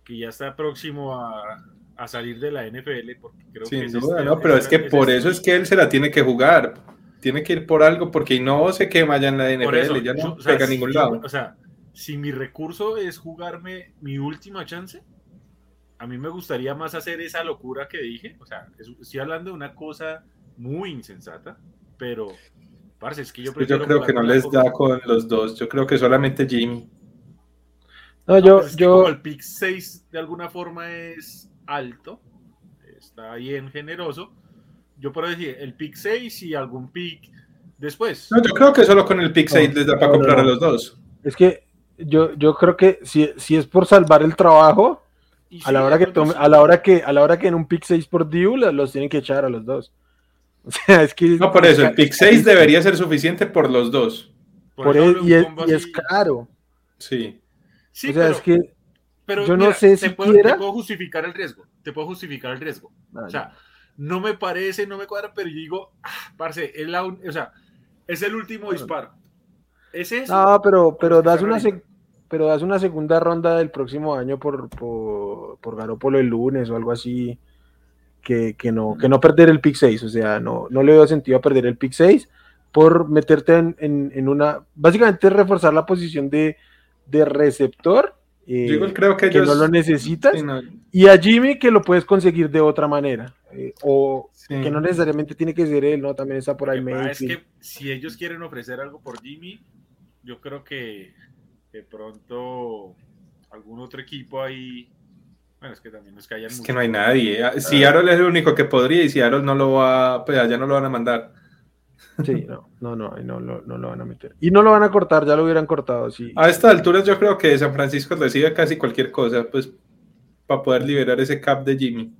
que ya está próximo a, a salir de la NFL, porque creo que Sin es duda, este- ¿no? Pero es que este- por eso es que él se la tiene que jugar. Tiene que ir por algo porque no se quema ya en la NFL, eso, ya no yo- o sea, pega a si ningún yo- lado. O sea, si mi recurso es jugarme mi última chance, a mí me gustaría más hacer esa locura que dije. O sea, es- estoy hablando de una cosa muy insensata, pero, parce, es que yo Yo creo que no les con- da con los dos. Yo creo que solamente Jimmy. No, No, yo, pues es que yo, como el pick 6 de alguna forma es alto, está bien generoso. Yo puedo decir el pick 6 y algún pick después. No, yo creo que solo con el pick No, 6 les da para no, no, comprar a los dos. es que yo, yo creo que si, si es por salvar el trabajo, Y a la sí, hora que tome, a la hora que, a la hora que en un pick 6 por Diu la- los tienen que echar a los dos. O sea, es que No, por eso, el pick 6 carísimo. debería ser suficiente por los dos. Por eso de y, un es, y es caro. Sí. Sí, o sea, pero- es que Pero Yo no mira, sé te si puedo, quiera- te puedo justificar el riesgo. Te puedo justificar el riesgo. Ah, O sea, no me parece, no me cuadra, pero yo digo, ah, parce, es, la o sea, es el último disparo. ¿Es eso? No, pero, pero das una pero das una segunda ronda del próximo año por, por, por Garópolo el lunes o algo así. Que, que no, que no perder el pick 6. O sea, no, no le veo sentido a perder el pick 6 por meterte en, en- en una. Básicamente reforzar la posición de, de receptor. Eh, Yo igual creo que que ellos. no lo necesitas. Sí, no, Y a Jimmy que lo puedes conseguir de otra manera. eh, o sí. que no necesariamente tiene que ser él, ¿no? También está por ahí es que si ellos quieren ofrecer algo por Jimmy, yo creo que de pronto algún otro equipo ahí. Bueno, es que también es que Es no hay nadie. Si Aaron es el único que podría y si Aaron no lo va, pues allá no lo van a mandar. Sí, no, no, no, no, no, no lo van a meter. Y no lo van a cortar, ya lo hubieran cortado, sí. A estas alturas yo creo que San Francisco recibe casi cualquier cosa, pues, para poder liberar ese cap de Jimmy.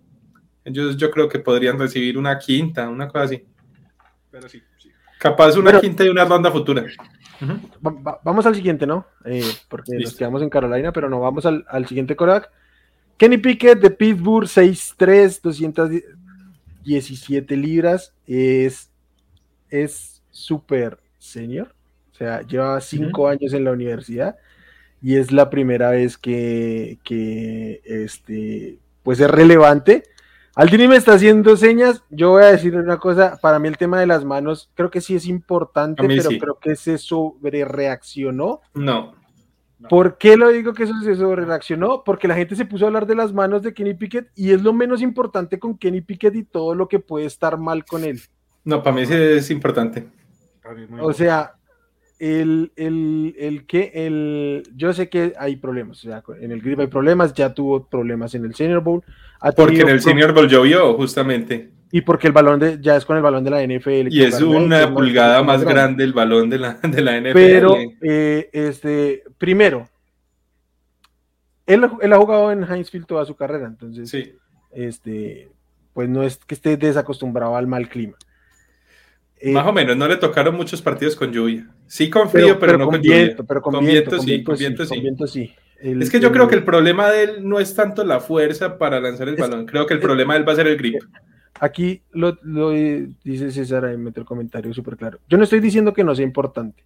Ellos yo creo que podrían recibir una quinta, una cosa así. Pero sí, sí. Capaz una Pero- quinta y una ronda futura. Ujú. Va- va- vamos al siguiente, ¿no? Eh, porque nos quedamos en Carolina, pero no, vamos al, al siguiente coreback. Kenny Pickett de Pittsburgh, 6'3, 217 libras. Es es súper senior. O sea, lleva cinco años en la universidad y es la primera vez que, que este, pues es relevante. Aldini me está haciendo señas. Yo voy a decir una cosa. Para mí el tema de las manos creo que sí es importante, pero sí. creo que se sobre reaccionó. No. ¿Por qué lo digo que eso se sobre reaccionó? Porque la gente se puso a hablar de las manos de Kenny Pickett y es lo menos importante con Kenny Pickett y todo lo que puede estar mal con él. No, para mí sí es importante. O sea, el, el, el que el yo sé que hay problemas, o sea, en el grip hay problemas, ya tuvo problemas en el Senior Bowl, ha Porque en el Senior Bowl llovió, justamente. y porque el balón de ya es con el balón de la NFL Y es una es pulgada más grande el balón de la, de la NFL. Pero eh, este primero él, él ha jugado en Heinz Field toda su carrera, entonces Sí. este pues no es que esté desacostumbrado al mal clima. Eh, Más o menos, no le tocaron muchos partidos con lluvia. Sí con frío, pero, no con, lluvia. viento, pero con, Con viento, viento con sí, viento con sí, con sí. viento sí. El- Es que yo el- creo que el problema de él no es tanto la fuerza para lanzar el Es- balón. Creo que el problema de él va a ser el grip. aquí lo, dice César, ahí mete el comentario súper claro. Yo no estoy diciendo que no sea importante.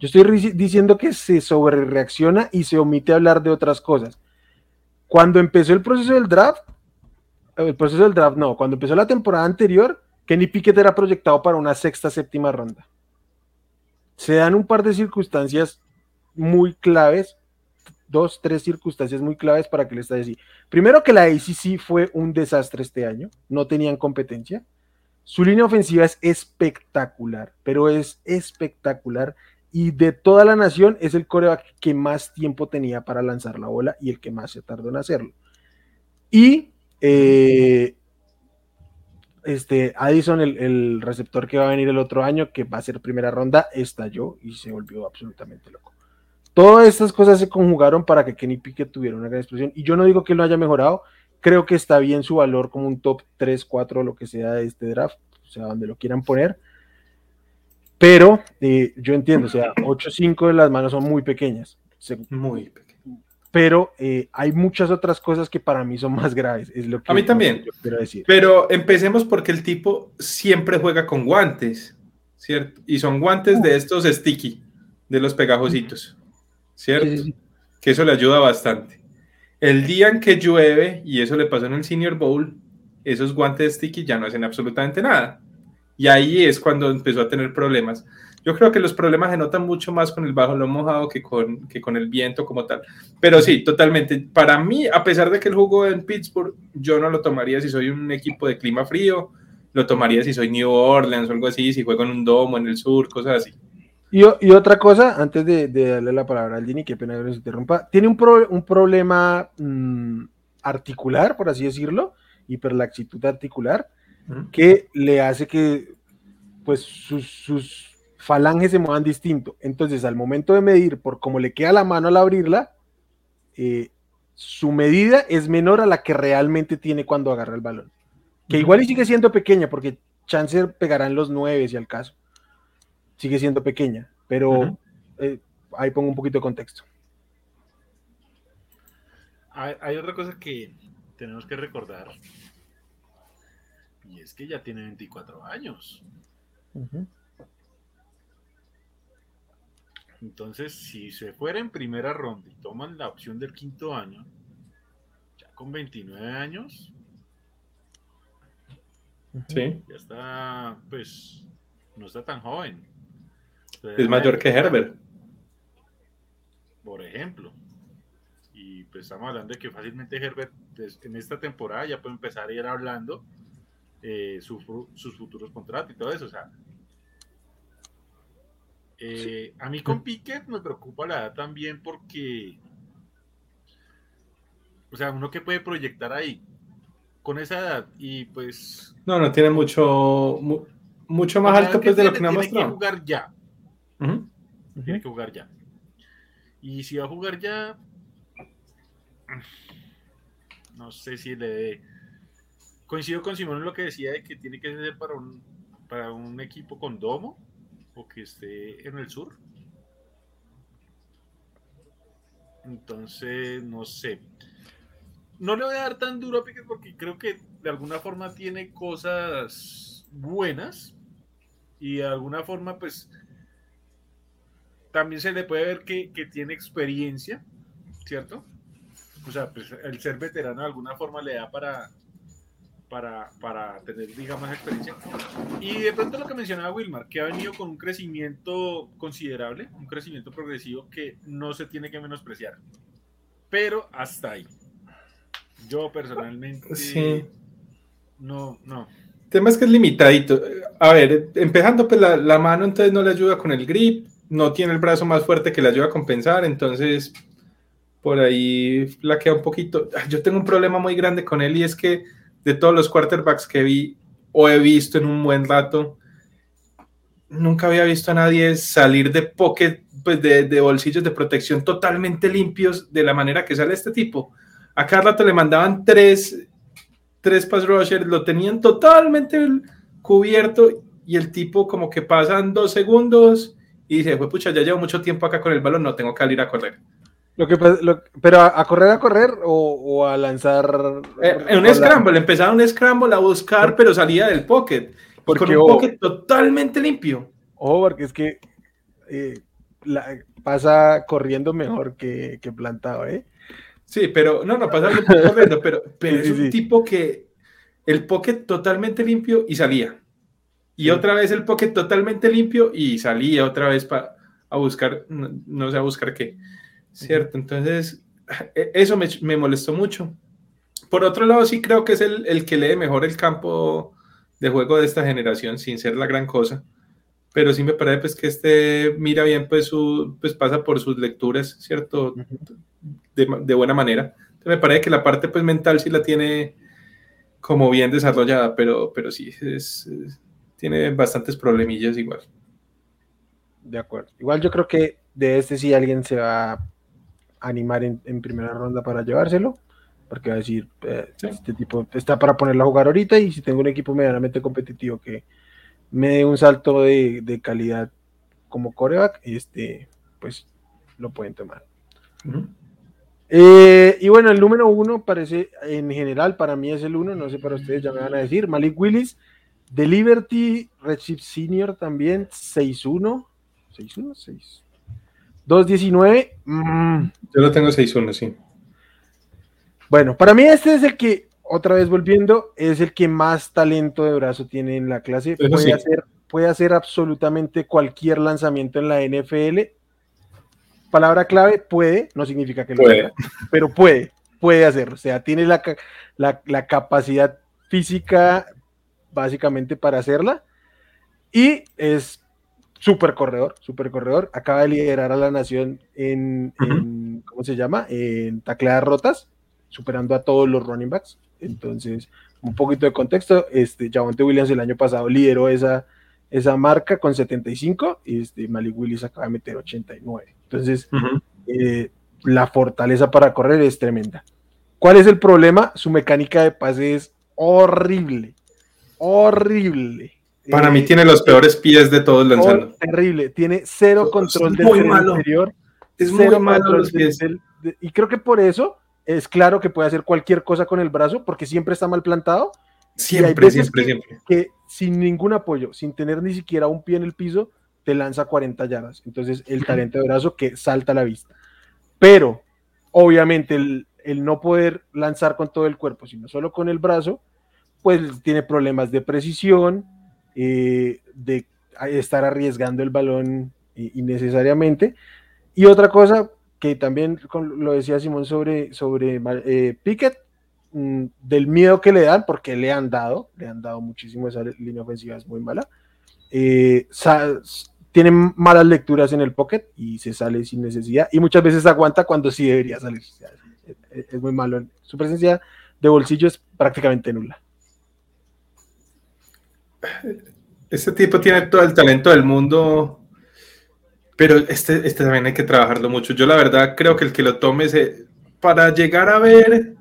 Yo estoy diciendo que se sobrereacciona y se omite hablar de otras cosas. Cuando empezó el proceso del draft, el proceso del draft no, cuando empezó la temporada anterior, Kenny Pickett era proyectado para una sexta, séptima ronda. Se dan un par de circunstancias muy claves, dos, tres circunstancias muy claves para que le esté así. Primero que la ACC fue un desastre este año, no tenían competencia. Su línea ofensiva es espectacular, pero es espectacular y de toda la nación es el coreback que más tiempo tenía para lanzar la bola y el que más se tardó en hacerlo. Y eh, este, Addison, el, receptor que va a venir el otro año, que va a ser primera ronda, estalló y se volvió absolutamente loco. Todas estas cosas se conjugaron para que Kenny Pickett tuviera una gran explosión. Y yo no digo que él no haya mejorado, creo que está bien su valor como un top 3, 4, lo que sea de este draft, o sea, donde lo quieran poner pero eh, yo entiendo, o sea, 8-5 de las manos son muy pequeñas. Muy pequeñas. Pero eh, hay muchas otras cosas que para mí son más graves. Es lo que a mí también. quiero decir. Pero empecemos porque el tipo siempre juega con guantes, ¿cierto? Y son guantes de estos sticky, de los pegajositos, ¿cierto? Que eso le ayuda bastante. El día en que llueve, y eso le pasó en el Senior Bowl, esos guantes sticky ya no hacen absolutamente nada. Y ahí es cuando empezó a tener problemas. Yo creo que los problemas se notan mucho más con el bajo lo mojado que con, que con el viento como tal. Pero sí, totalmente. Para mí, a pesar de que él jugó en Pittsburgh, yo no lo tomaría si soy un equipo de clima frío. Lo tomaría si soy New Orleans o algo así, si juego en un domo en el sur, cosas así. Y, y otra cosa, antes de, darle la palabra al Dini, que pena que nos interrumpa, tiene un, un problema mm, articular, por así decirlo, hiperlaxitud articular, que le hace que pues sus, falanges se muevan distinto. Entonces, al momento de medir por cómo le queda la mano al abrirla, eh, su medida es menor a la que realmente tiene cuando agarra el balón. Que igual y sigue siendo pequeña, porque Chancer pegará en los nueve, si al caso. Sigue siendo pequeña, pero eh, ahí pongo un poquito de contexto. hay, otra cosa que tenemos que recordar y es que ya tiene 24 años. Entonces, si se fuera en primera ronda y toman la opción del quinto año, ya con 29 años, sí. ya está, pues, no está tan joven. es mayor que Herbert. Por ejemplo. Y pues estamos hablando de que fácilmente Herbert pues, en esta temporada ya puede empezar a ir hablando eh, sus, futuros contratos y todo eso. O sea, eh, a mí con Piquet me preocupa la edad también porque, o sea, uno que puede proyectar ahí con esa edad y pues... No, no tiene mucho, mucho más alto pues, de lo que nos Tiene que jugar ya. Tiene que jugar ya. Y si va a jugar ya, no sé si le coincido con Simón en lo que decía de que tiene que ser para un, para un equipo con domo o que esté en el sur. Entonces, no sé. No le voy a dar tan duro porque creo que de alguna forma tiene cosas buenas y de alguna forma, pues, también se le puede ver que, que tiene experiencia, ¿cierto? O sea, pues el ser veterano de alguna forma le da para, para, para tener, digamos, experiencia. Y de pronto lo que mencionaba Wilmar, que ha venido con un crecimiento considerable, un crecimiento progresivo que no se tiene que menospreciar. Pero hasta ahí. Yo personalmente sí. no, no. El tema es que es limitadito. A ver, empezando pues la, la mano entonces no le ayuda con el grip, no tiene el brazo más fuerte que le ayuda a compensar, entonces por ahí la queda un poquito. Yo tengo un problema muy grande con él y es que de todos los quarterbacks que vi o he visto en un buen rato, nunca había visto a nadie salir de pocket, pues de, bolsillos de protección totalmente limpios de la manera que sale este tipo. A cada rato le mandaban tres, tres pass rushers, lo tenían totalmente cubierto y el tipo como que pasan dos segundos y dice, pues pucha, ya llevo mucho tiempo acá con el balón, no tengo que salir a correr. Lo que, pero a, correr a correr o, a lanzar. Eh, en un scramble, empezaba un scramble a buscar, pero salía del pocket. Porque, con un pocket totalmente limpio. Ojo, porque es que eh, pasa corriendo mejor que, plantado, ¿eh? Sí, pero no, no pasa corriendo, pero, pero es un tipo que el pocket totalmente limpio y salía. Y otra vez el pocket totalmente limpio y salía otra vez para a buscar, no, sé a buscar qué. ¿Cierto? Entonces, e, eso me, molestó mucho. Por otro lado, sí creo que es el, el, que lee mejor el campo de juego de esta generación, sin ser la gran cosa. Pero sí me parece pues, que este mira bien, pues, su, pues pasa por sus lecturas, ¿cierto? De, de buena manera. me parece que la parte pues, mental sí la tiene como bien desarrollada, pero, pero sí, es, tiene bastantes problemillas igual. De acuerdo. Igual yo creo que de este sí alguien se va animar en, primera ronda para llevárselo, porque va a decir, eh, este tipo está para ponerlo a jugar ahorita y si tengo un equipo medianamente competitivo que me dé un salto de, calidad como coreback, este, pues lo pueden tomar. Eh, y bueno, el número uno parece, en general, para mí es el uno, no sé para ustedes, ya me van a decir, Malik Willis, de Liberty, Redshift Senior también, 6-1, 6-1, 6. 2-19. Yo lo tengo 6-1, sí. Bueno, para mí este es el que, otra vez volviendo, es el que más talento de brazo tiene en la clase. Puede, hacer, puede hacer absolutamente cualquier lanzamiento en la NFL. Palabra clave, puede, no significa que lo haga, pero puede, puede hacerlo. O sea, tiene la, la, la capacidad física básicamente para hacerla. Y es super corredor, super corredor. Acaba de liderar a la nación en, ¿cómo se llama? En tacleadas rotas, superando a todos los running backs. Entonces, un poquito de contexto, este, Javonte Williams el año pasado lideró esa, esa marca con 75 y este, Malik Willis acaba de meter 89. Entonces, eh, la fortaleza para correr es tremenda. ¿Cuál es el problema? Su mecánica de pase es horrible, horrible. Para mí tiene los peores pies de todos lanzando. terrible, tiene cero control del interior. Es muy malo los pies. y creo que por eso es claro que puede hacer cualquier cosa con el brazo, porque siempre está mal plantado. Siempre, siempre, siempre. Que sin ningún apoyo, sin tener ni siquiera un pie en el piso, te lanza 40 yardas. Entonces, el talento de brazo que salta a la vista. Pero, obviamente, el, el no poder lanzar con todo el cuerpo, sino solo con el brazo, pues tiene problemas de precisión, eh, de estar arriesgando el balón innecesariamente. Y otra cosa que también lo decía Simón sobre, sobre eh, Pickett, mm, del miedo que le dan, porque le han dado, le han dado muchísimo, esa línea ofensiva es muy mala. Eh, tiene malas lecturas en el pocket y se sale sin necesidad y muchas veces aguanta cuando sí debería salir. Es muy malo. Su presencia de bolsillo es prácticamente nula este tipo tiene todo el talento del mundo, pero este, este también hay que trabajarlo mucho. Yo la verdad creo que el que lo tome se, para llegar a ver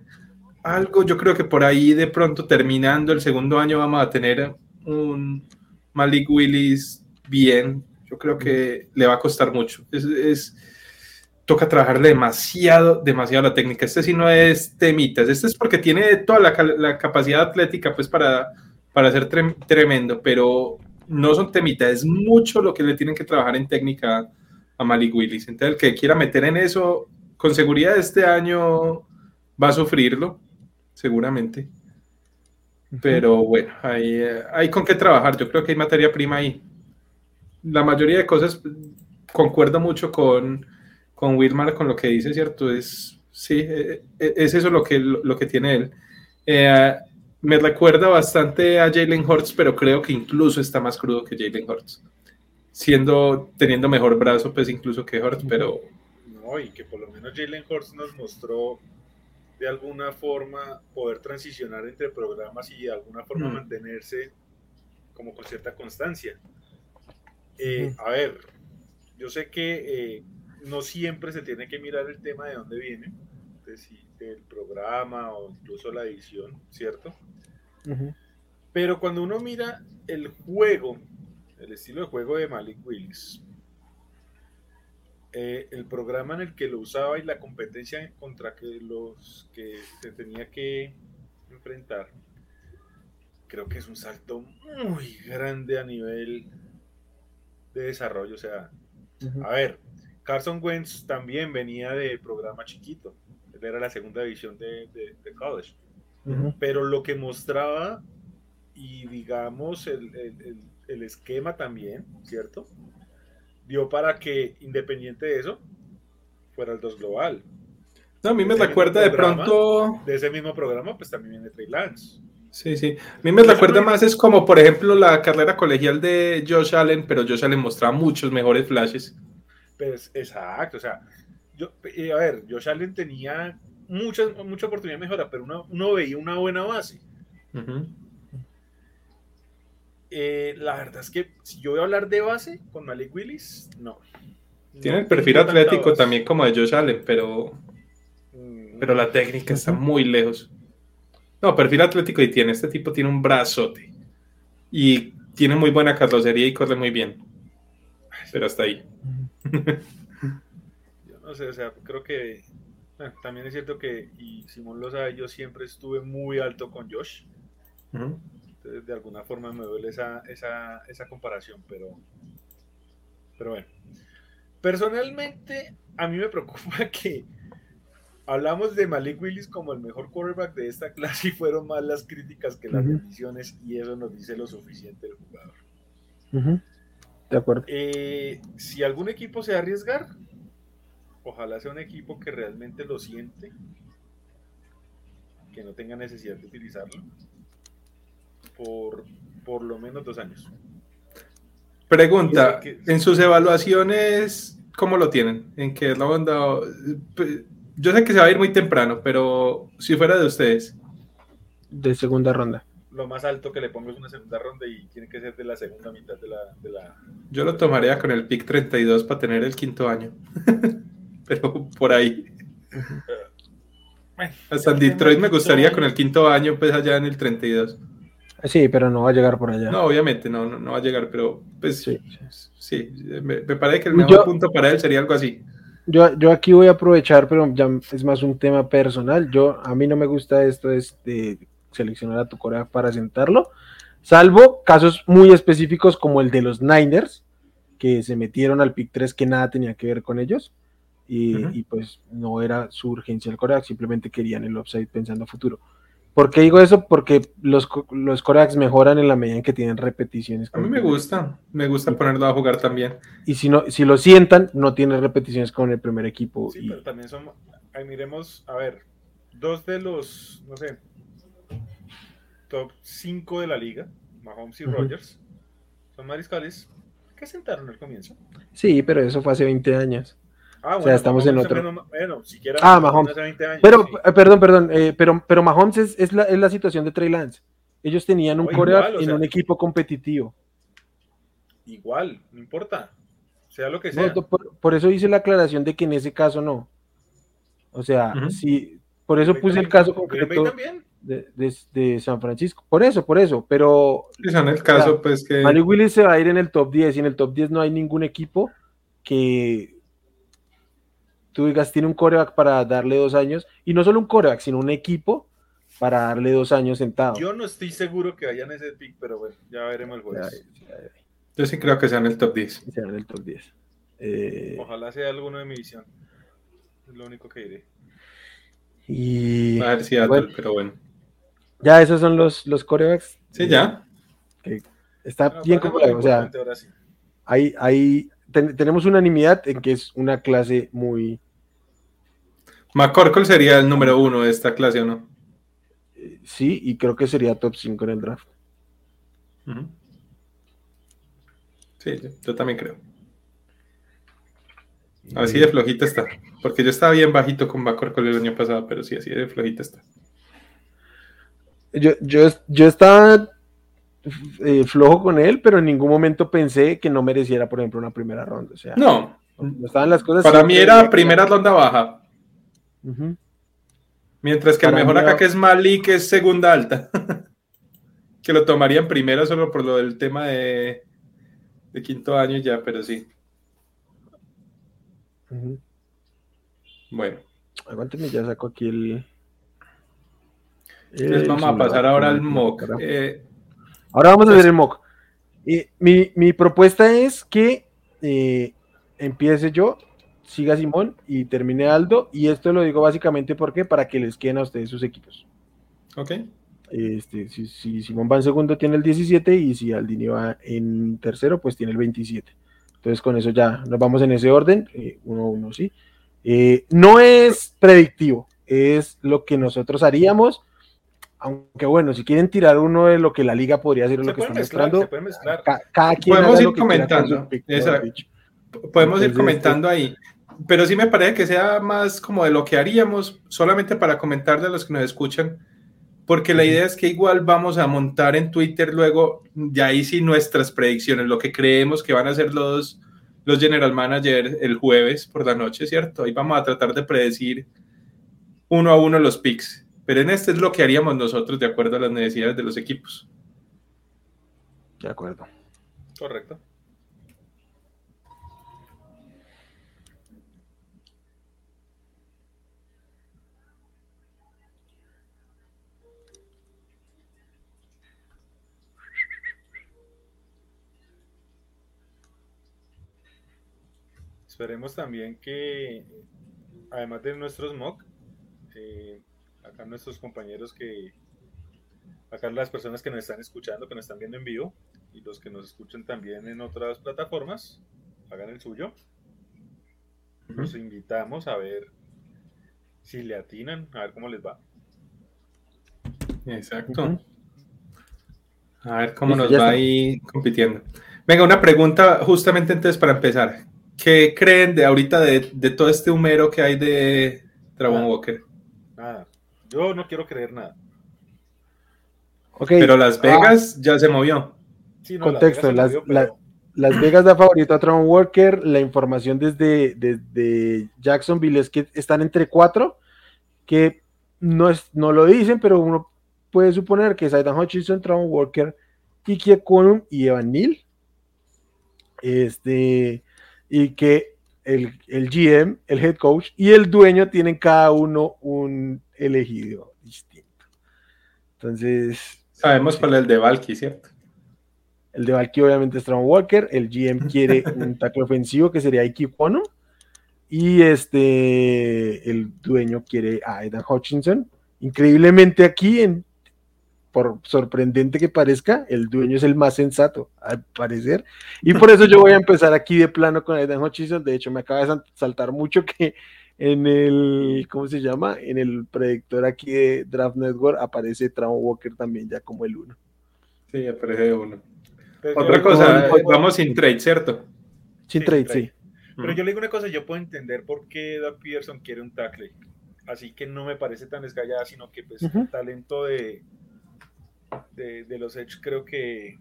algo, yo creo que por ahí de pronto terminando el segundo año vamos a tener un Malik Willis bien. Yo creo que le va a costar mucho. Es, toca trabajarle demasiado, demasiado la técnica. Este sí no es temitas. Este es porque tiene toda la, la capacidad atlética pues para para ser tremendo, pero no son temitas, es mucho lo que le tienen que trabajar en técnica a Malik Willis. Entonces, el que quiera meter en eso, con seguridad este año va a sufrirlo, seguramente. Pero bueno, hay, hay con qué trabajar. Yo creo que hay materia prima ahí. La mayoría de cosas concuerdo mucho con, con Wilmar, con lo que dice, ¿cierto? Es, sí, e, e, es eso lo que, lo, que tiene él. Eh, me recuerda bastante a Jalen Hurts, pero creo que incluso está más crudo que Jalen Hurts. Siendo, teniendo mejor brazo, pues incluso que Hurts, pero. No, y que por lo menos Jalen Hurts nos mostró de alguna forma poder transicionar entre programas y de alguna forma mantenerse como con cierta constancia. Eh, a ver, yo sé que eh, no siempre se tiene que mirar el tema de dónde viene, del programa o incluso la edición, ¿cierto? Pero cuando uno mira el juego, el estilo de juego de Malik Willis, eh, el programa en el que lo usaba y la competencia contra que los que se tenía que enfrentar, creo que es un salto muy grande a nivel de desarrollo. O sea, a ver, Carson Wentz también venía de programa chiquito. Él era la segunda división de, college. Pero lo que mostraba y digamos el, el, esquema también, ¿cierto? Dio para que, independiente de eso, fuera el 2 global. No, a mí me recuerda de pronto. De ese mismo programa, pues también viene Trey Lance. Sí, sí. A mí me recuerda más, es como, por ejemplo, la carrera colegial de Josh Allen, pero Josh Allen mostraba muchos mejores flashes. Pues, exacto, o sea, yo, a ver, Josh Allen tenía mucha, mucha oportunidad de mejora, pero uno, uno veía una buena base. Eh, la verdad es que si yo voy a hablar de base con Malik Willis, no. Tiene el perfil atlético también como de Josh Allen, pero, mm, pero la técnica está muy lejos. No, perfil atlético y tiene. Este tipo tiene un brazote. Y tiene muy buena carrocería y corre muy bien. Pero hasta ahí. Yo no sé, o sea, creo que también es cierto que, y Simón lo sabe, yo siempre estuve muy alto con Josh. Entonces, de alguna forma me duele esa, esa, esa comparación, pero, pero bueno. Personalmente, a mí me preocupa que hablamos de Malik Willis como el mejor quarterback de esta clase y fueron más las críticas que las bendiciones y eso nos dice lo suficiente del jugador. De acuerdo. Eh, si algún equipo se va a arriesgar, ojalá sea un equipo que realmente lo siente, que no tenga necesidad de utilizarlo por por lo menos dos años. Pregunta, en sus evaluaciones, ¿cómo lo tienen? ¿En qué ronda? Yo sé que se va a ir muy temprano, pero si fuera de ustedes. De segunda ronda. Lo más alto que le pongo es una segunda ronda y tiene que ser de la segunda mitad de la... Yo lo tomaría con el pick 32 para tener el quinto año. pero por ahí. Hasta el Detroit me gustaría con el quinto año, pues allá en el 32. Sí, pero no va a llegar por allá. No, obviamente no, no, va a llegar, pero pues sí, sí me, parece que el mejor punto para él sería algo así. Yo, yo aquí voy a aprovechar, pero ya es más un tema personal. Yo, a mí no me gusta esto de seleccionar a tu Corea para sentarlo, salvo casos muy específicos como el de los Niners, que se metieron al pick 3 que nada tenía que ver con ellos. Y, pues no era su urgencia el Corea, simplemente querían el upside pensando a futuro. ¿Por qué digo eso? Porque los, los mejoran en la medida en que tienen repeticiones. A mí me gusta, me gusta ponerlo a jugar también. Y si no, si lo sientan, no tiene repeticiones con el primer equipo. Sí, pero también son, ahí miremos, a ver, dos de los, no sé, top 5 de la liga, Mahomes y Rogers, son mariscales que sentaron al comienzo. Sí, pero eso fue hace 20 años. Ah, bueno, o sea, estamos en otro. bueno, siquiera ah, Mahomes. Años, pero, eh, perdón, perdón, eh, pero, pero Mahomes es, es, la, es, la, situación de Trey Lance. Ellos tenían un coreback en un equipo competitivo. Igual, no importa. Sea lo que sea. por, eso hice la aclaración de que en ese caso no. O sea, si, por eso puse el caso concreto de, de, de, San Francisco. Por eso, por eso. Pero. en el caso, pues que. Manny Willis se va a ir en el top 10 y en el top 10 no hay ningún equipo que tú digas, tiene un coreback para darle dos años, y no solo un coreback, sino un equipo para darle dos años sentado. Yo no estoy seguro que vayan ese pick, pero bueno, ya veremos el jueves. Yo sí creo que sea en el top 10. Sea en el top 10. Eh, Ojalá sea alguno de mi visión. Es lo único que diré. Y... A ver si pero bueno. Ya esos son los, los corebacks. Sí, ya. está bien complejo. O sea, hay, hay, tenemos unanimidad en que es una clase muy McCorkle sería el número uno de esta clase, ¿o no? Sí, y creo que sería top 5 en el draft. Sí, yo, también creo. Así de flojita está. Porque yo estaba bien bajito con McCorkle el año pasado, pero sí, así de flojita está. Yo, yo, yo estaba eh, flojo con él, pero en ningún momento pensé que no mereciera, por ejemplo, una primera ronda. O sea, no. estaban las cosas. Para mí era primera ronda baja. Mientras que el mejor acá que es Mali, que es segunda alta. que lo tomarían primero solo por lo del tema de, de quinto año ya, pero sí. Bueno, Aguántenme, ya saco aquí el. vamos a pasar ahora al mock. Eh, Ahora vamos a hacer el mock. Eh, mi, mi propuesta es que eh, empiece yo, siga Simón y termine Aldo. Y esto lo digo básicamente porque para que les queden a ustedes sus equipos. ok, Este, si, si Simón va en segundo, tiene el 17 y si Aldini va en tercero, pues tiene el 27. Entonces, con eso ya nos vamos en ese orden, eh, uno a uno, sí. Eh, no es predictivo, es lo que nosotros haríamos. Aunque bueno, si quieren tirar uno de lo que la liga podría hacer, o lo que pueden está mezclar, se mostrando, cada quien Podemos ir lo que comentando, exacto. podemos ir Entonces, comentando ahí. Pero sí me parece que sea más como de lo que haríamos, solamente para comentar de los que nos escuchan, porque la idea es que igual vamos a montar en Twitter luego, de ahí sí nuestras predicciones, lo que creemos que van a ser los, los general managers el jueves por la noche, ¿cierto? Ahí vamos a tratar de predecir uno a uno los picks. Pero en este es lo que haríamos nosotros de acuerdo a las necesidades de los equipos. De acuerdo. Correcto. Esperemos también que, además de nuestros mock, eh, acá nuestros compañeros que, acá las personas que nos están escuchando, que nos están viendo en vivo, y los que nos escuchan también en otras plataformas, hagan el suyo. Los invitamos a ver si le atinan, a ver cómo les va. Exacto. A ver cómo nos va está. ahí compitiendo. Venga, una pregunta justamente entonces para empezar. ¿Qué creen de ahorita de, de todo este humero que hay de Dragon. Walker? Nada, yo no quiero creer nada. Ok, Pero Las ah, Vegas ya se movió. Sí, no, Contexto, Las Vegas las- se movió, la- pero- Las Vegas da favorito a Tron Walker. La información desde, desde Jacksonville es que están entre cuatro, que no, es, no lo dicen, pero uno puede suponer que es Aidan Hutchinson, Tron Walker, Kiki Econum y Evan Neal. Este, y que el, el GM, el head coach y el dueño tienen cada uno un elegido distinto. Entonces, Sabemos cuál es el de Valky, ¿cierto? el de Valky obviamente es Tron Walker. El GM quiere un tackle ofensivo que sería Pono. Y este, el dueño quiere a Aidan Hutchinson. Increíblemente aquí, en, por sorprendente que parezca, el dueño es el más sensato, al parecer. Y por eso yo voy a empezar aquí de plano con Aidan Hutchinson. De hecho, me acaba de sal- saltar mucho que en el, ¿cómo se llama? En el predictor aquí de Draft Network aparece Tron Walker también ya como el uno. Sí, aparece de uno. pero Otra cosa, eh, vamos sin trade, ¿cierto? Sin Sí, trade, sin trade. sí. Pero yo le digo una cosa, yo puedo entender por qué Doug Peterson quiere un tackle. Así que no me parece tan descallada, sino que pues el talento de, de, de los Edge creo que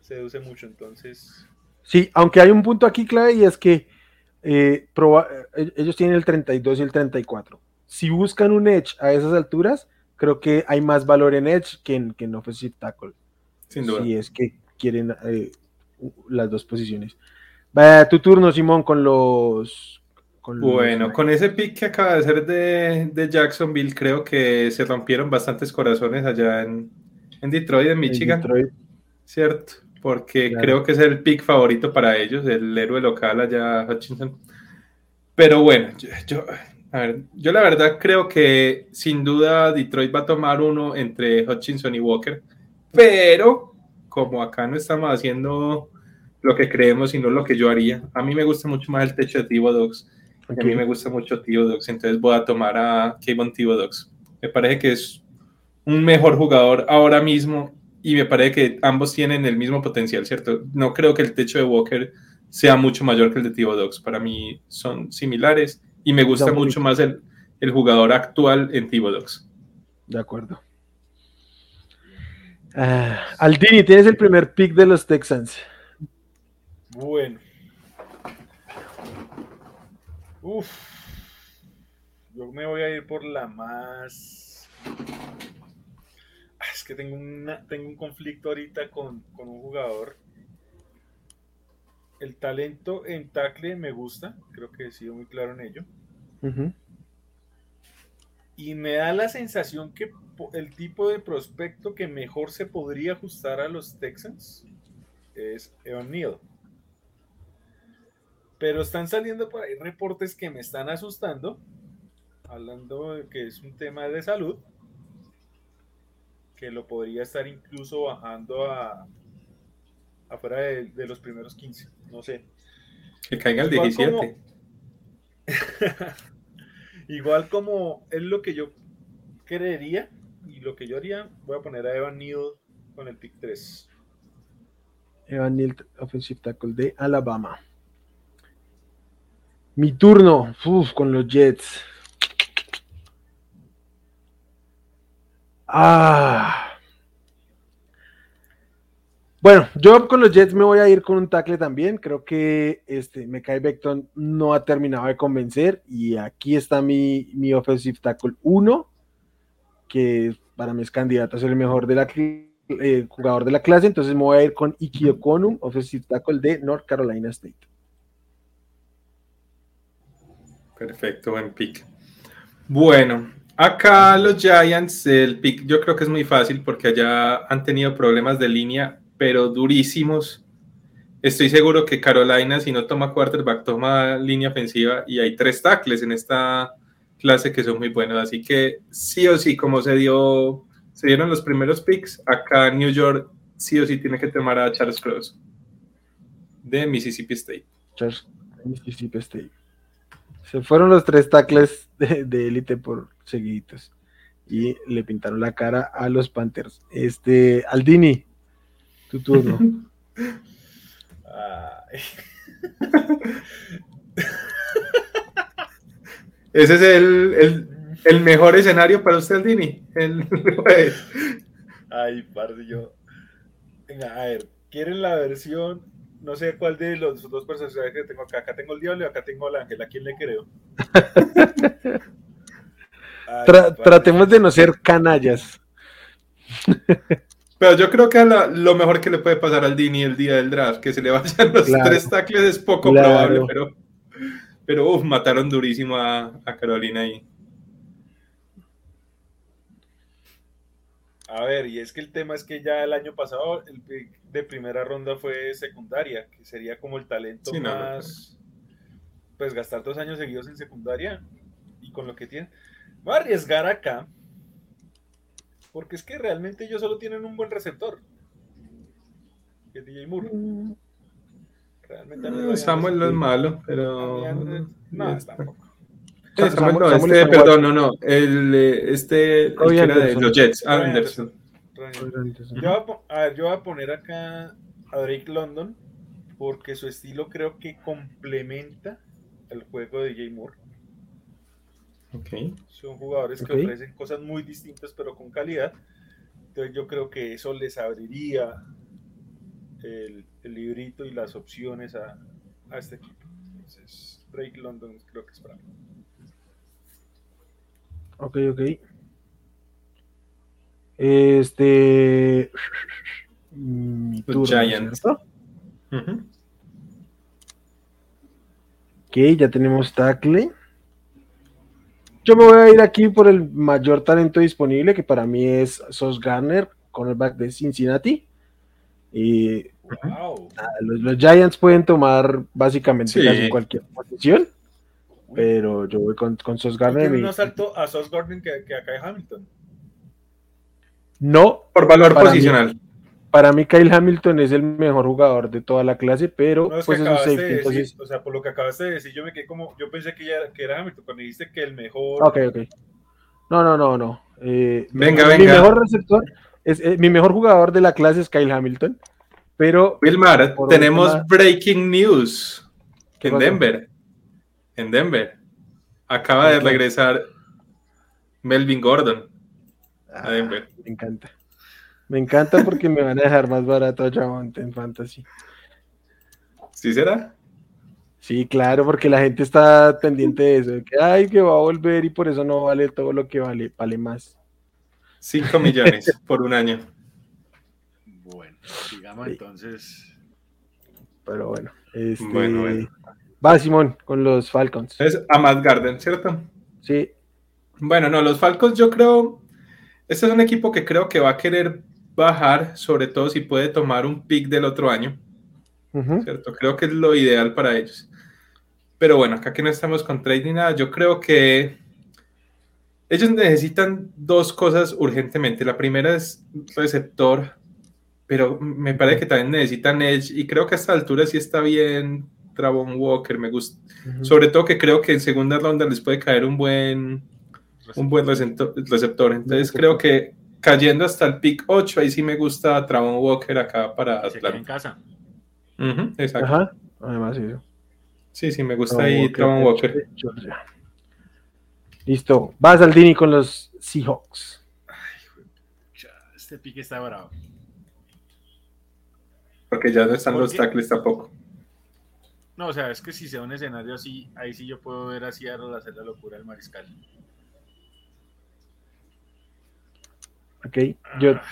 seduce mucho. Entonces, Sí, aunque hay un punto aquí clave y es que eh, proba- eh, ellos tienen el 32 y el 34. Si buscan un Edge a esas alturas, creo que hay más valor en Edge que en, que en Offensive Tackle. Sin duda. Si es que quieren eh, las dos posiciones. Va tu turno, Simón, con los. Con los- Bueno, con ese pick que acaba de hacer de, de Jacksonville, creo que se rompieron bastantes corazones allá en, en Detroit, en en Michigan, Detroit. ¿cierto? Porque Claro. creo que es el pick favorito para ellos, el héroe local allá, Hutchinson. Pero bueno, yo, yo- a ver, yo la verdad creo que sin duda Detroit va a tomar uno entre Hutchinson y Walker, pero como acá no estamos haciendo lo que creemos, sino lo que yo haría, a mí me gusta mucho más el techo de Tivo Dogs. Ok. A mí me gusta mucho Dogs, entonces voy a tomar a Kevin Dogs. Me parece que es un mejor jugador ahora mismo y me parece que ambos tienen el mismo potencial, ¿cierto? No creo que el techo de Walker sea mucho mayor que el de Dogs. Para mí son similares y me gusta mucho más el, el jugador actual en Dogs. De acuerdo. Ah, Aldini, tienes el primer pick de los Texans. bueno. Uf. Yo me voy a ir por la más. Ah, Es que tengo, una, tengo un conflicto ahorita con, con un jugador. el talento en tackle me gusta, creo que he sido muy claro en ello. Y me da la sensación que el tipo de prospecto que mejor se podría ajustar a los Texans es Evan Neal. Pero están saliendo por ahí reportes que me están asustando, hablando de que es un tema de salud, que lo podría estar incluso bajando a afuera de, de los primeros 15, no sé. Que caiga el Igual 17. como- Igual como es lo que yo creería y lo que yo haría, voy a poner a Evan Neal con el pick 3. Evan Neal, offensive tackle de Alabama. Mi turno, uf, con los Jets. Ah. Bueno, yo con los Jets me voy a ir con un tackle también. Creo que este Mekai Beckton no ha terminado de convencer. Y aquí está mi, mi offensive tackle 1, que para mí es candidato a ser el mejor de la eh, jugador de la clase. Entonces me voy a ir con Iki Okonum, offensive tackle de North Carolina State. Perfecto, buen pick. Bueno, acá los Giants, el pick yo creo que es muy fácil porque allá han tenido problemas de línea, pero durísimos. Estoy seguro que Carolina, si no toma quarterback, toma línea ofensiva y hay tres tackles en esta clase que son muy buenos. Así que sí o sí, como se dio, se dieron los primeros picks, acá New York sí o sí tiene que tomar a Charles Cross de Mississippi State. Charles, Mississippi State. Se fueron los tres tackles de élite por seguiditos y le pintaron la cara a los Panthers. Este, Aldini, tu turno. Ese es el, el, el mejor escenario para usted, Dini. El, ay, parce, yo. Venga, a ver, ¿quieren la versión? No sé cuál de los dos personajes que tengo acá. Acá tengo el diablo y acá tengo el ángel. ¿A quién le creo? Tra- tratemos de no ser canallas. pero yo creo que la- lo mejor que le puede pasar al Dini el día del draft, que se le vayan los Claro. tres tackles, es poco Claro. probable, pero, pero uf, mataron durísimo a, a Carolina ahí. A ver, y es que el tema es que ya el año pasado el pick de primera ronda fue secundaria, que sería como el talento Sí, no, no, más. Pues gastar dos años seguidos en secundaria y con lo que tienen. Voy a arriesgar acá, porque es que realmente ellos solo tienen un buen receptor, que es DJ Moore. Realmente Eh, Ryan Samuel no es malo, pero... No, tampoco. Samuel no, Samuel este, está perdón, no, no, el, eh, este, el que era de los Jets, Anderson. Yo voy, a, po- a ver, yo voy a poner acá a Drake London porque su estilo creo que complementa el juego de DJ Moore. Son jugadores que ofrecen cosas muy distintas pero con calidad. Entonces yo creo que eso les abriría el, el librito y las opciones a, a este equipo. Entonces Drake London creo que es para mí. Ok, ok. Este. Mi Los turno, Giants. Ok, ya tenemos tackle. Yo me voy a ir aquí por el mayor talento disponible, que para mí es Sos Garner, cornerback de Cincinnati. Y Wow. nada, los, los Giants pueden tomar básicamente Sí. casi cualquier posición, pero yo voy con, con Sos Garner. Tiene y- un asalto a Sauce Gordon que, que acá en Hamilton. no, Por valor mí- posicional. Para mí Kyle Hamilton es el mejor jugador de toda la clase, pero No, es pues que es un de decir, entonces... o sea, por lo que acabaste de decir, yo me quedé como, yo pensé que, ya, que era Hamilton, cuando dijiste que el mejor... Ok, ok. No, no, no, no. Eh, Venga, mi venga. mejor receptor, es, eh, mi mejor jugador de la clase es Kyle Hamilton, pero Wilmar, tenemos última- breaking news ¿Qué en? Denver. En Denver. Acaba de regresar Melvin Gordon a ah, Denver. me encanta. Me encanta porque me van a dejar más barato a Javonte en Fantasy. ¿Sí será? Sí, claro, porque la gente está pendiente de eso, de que ay, que va a volver y por eso no vale todo lo que vale, vale más. 5 millones por un año. Bueno, sigamos Sí. entonces. pero bueno. Este, Bueno, bueno. Va Simón con los Falcons. Es Amad Garden, ¿cierto? Sí, Bueno, no, los Falcons yo creo, este es un equipo que creo que va a querer bajar, sobre todo si puede tomar un pick del otro año, ¿cierto? Creo que es lo ideal para ellos. Pero bueno, acá que no estamos con trade ni nada, yo creo que ellos necesitan dos cosas urgentemente. La primera es receptor, pero me parece que también necesitan edge y creo que a esta altura sí está bien Travon Walker, me gusta. ujú. Sobre todo que creo que en segunda ronda les puede caer un buen un buen receptor. Entonces creo que cayendo hasta el pick 8, ahí sí me gusta Travon Walker acá para se queda en casa. Exacto. Ajá, además eso. Sí, sí, me gusta Travon ahí Walker, Travon Walker. Listo. Va Saldini con los Seahawks. Este pique está bravo. Porque ya no están ¿Por los qué? tackles tampoco. No, o sea, es que si sea un escenario así, ahí sí yo puedo ver a Seattle hacer la locura del mariscal. Ok. Yo, Ah,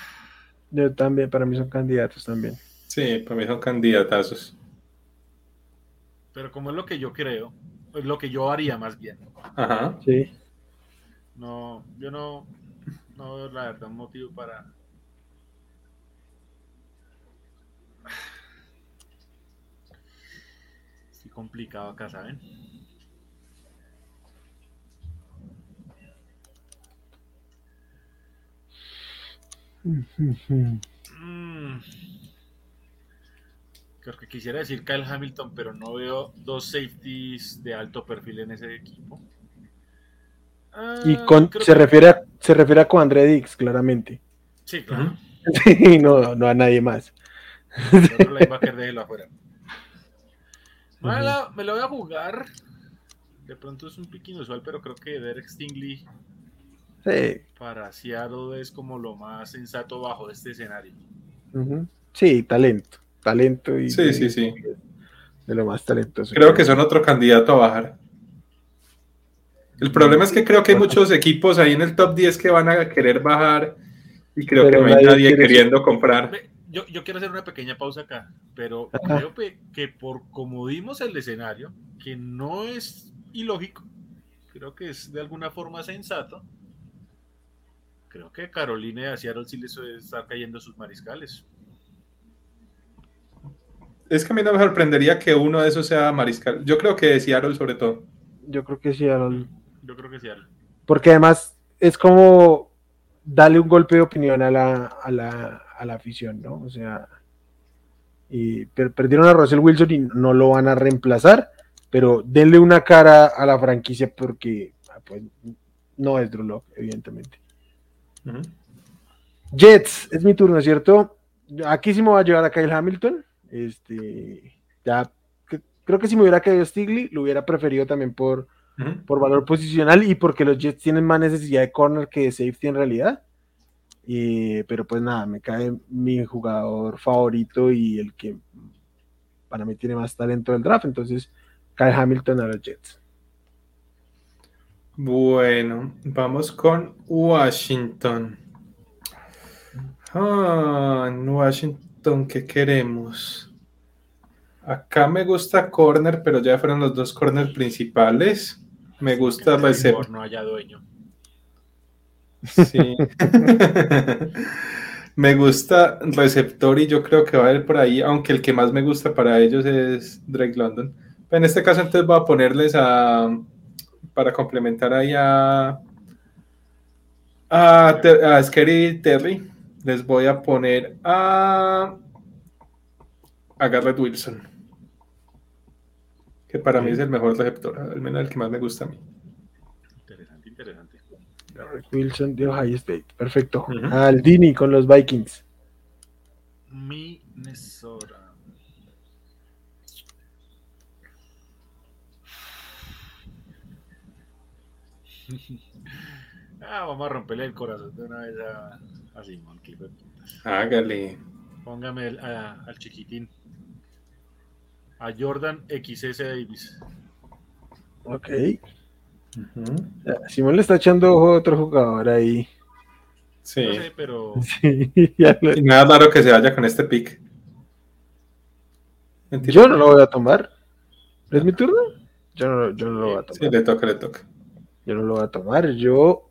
yo también, para mí son candidatos también. Sí, para mí son candidatazos. Pero como es lo que yo creo, es lo que yo haría más bien. Ajá. Sí. No, yo no, no veo la verdad un motivo para. Estoy complicado acá, ¿saben? Mm. Creo que quisiera decir Kyle Hamilton, pero no veo dos safeties de alto perfil en ese equipo. Y Ah, con, se que- refiere a, se refiere a Coandre Dix, claramente. Sí, claro. Sí, no, no a nadie más. El otro linebacker déjelo afuera. Me lo voy a jugar. De pronto es un pick inusual, pero creo que Derek Stingley Sí. para Seattle es como lo más sensato bajo este escenario. Sí, talento. Talento y Sí, sí, sí. de lo más talentoso. Creo que son otro candidato a bajar. El problema es que creo que hay muchos equipos ahí en el top 10 que van a querer bajar y creo Pero que no hay nadie quiere queriendo comprar. Yo, yo quiero hacer una pequeña pausa acá, pero Ajá. creo que, que por como dimos el escenario, que no es ilógico, creo que es de alguna forma sensato. Creo que Carolina y a Seattle sí les está cayendo sus mariscales. Es que a mí no me sorprendería que uno de esos sea Mariscal. Yo creo que Seattle sobre todo. Yo creo que sí, Aaron. Yo creo que Seattle. Porque además es como darle un golpe de opinión a la, a la, a la afición, ¿no? O sea, y per- perdieron a Russell Wilson y no lo van a reemplazar, pero denle una cara a la franquicia porque ah, pues, no es Drew Lock, evidentemente. Jets, es mi turno, ¿cierto? Aquí sí me va a llevar a Kyle Hamilton. Este, ya, que- creo que si me hubiera caído Stigley, lo hubiera preferido también por, por valor posicional y porque los Jets tienen más necesidad de corner que de safety en realidad. Y- pero pues nada, me cae mi jugador favorito y el que para mí tiene más talento del draft. Entonces, Kyle Hamilton a los Jets. Bueno, vamos con Washington. Ah, en Washington, ¿qué queremos? Acá me gusta corner, pero ya fueron los dos corners principales. Me gusta receptor. no haya dueño. Sí. me gusta receptor y yo creo que va a ir por ahí, aunque el que más me gusta para ellos es Drake London. Pero en este caso entonces voy a ponerles a para complementar ahí a a, a Scary Terry. Les voy a poner a a Garrett Wilson. Que para mí es el mejor receptor, al menos el que más me gusta a mí. Interesante, interesante. Derek Wilson de Ohio State. Perfecto. Ujú. Aldini con los Vikings. Minnesota. Ah, vamos a romperle el corazón de una vez a, a Simón. que. Hágale. Póngame el- a- al chiquitín. A Jordan XS Davis. Ok. Simón le está echando ojo a otro jugador ahí. Sí. No sé, pero Sí, ya lo- Y nada raro que se vaya con este pick. Mentira. Yo no lo voy a tomar. ¿Es mi turno? Yo no, yo no lo voy a Sí, tomar. le toca, le toca. Yo no lo voy a tomar. Yo.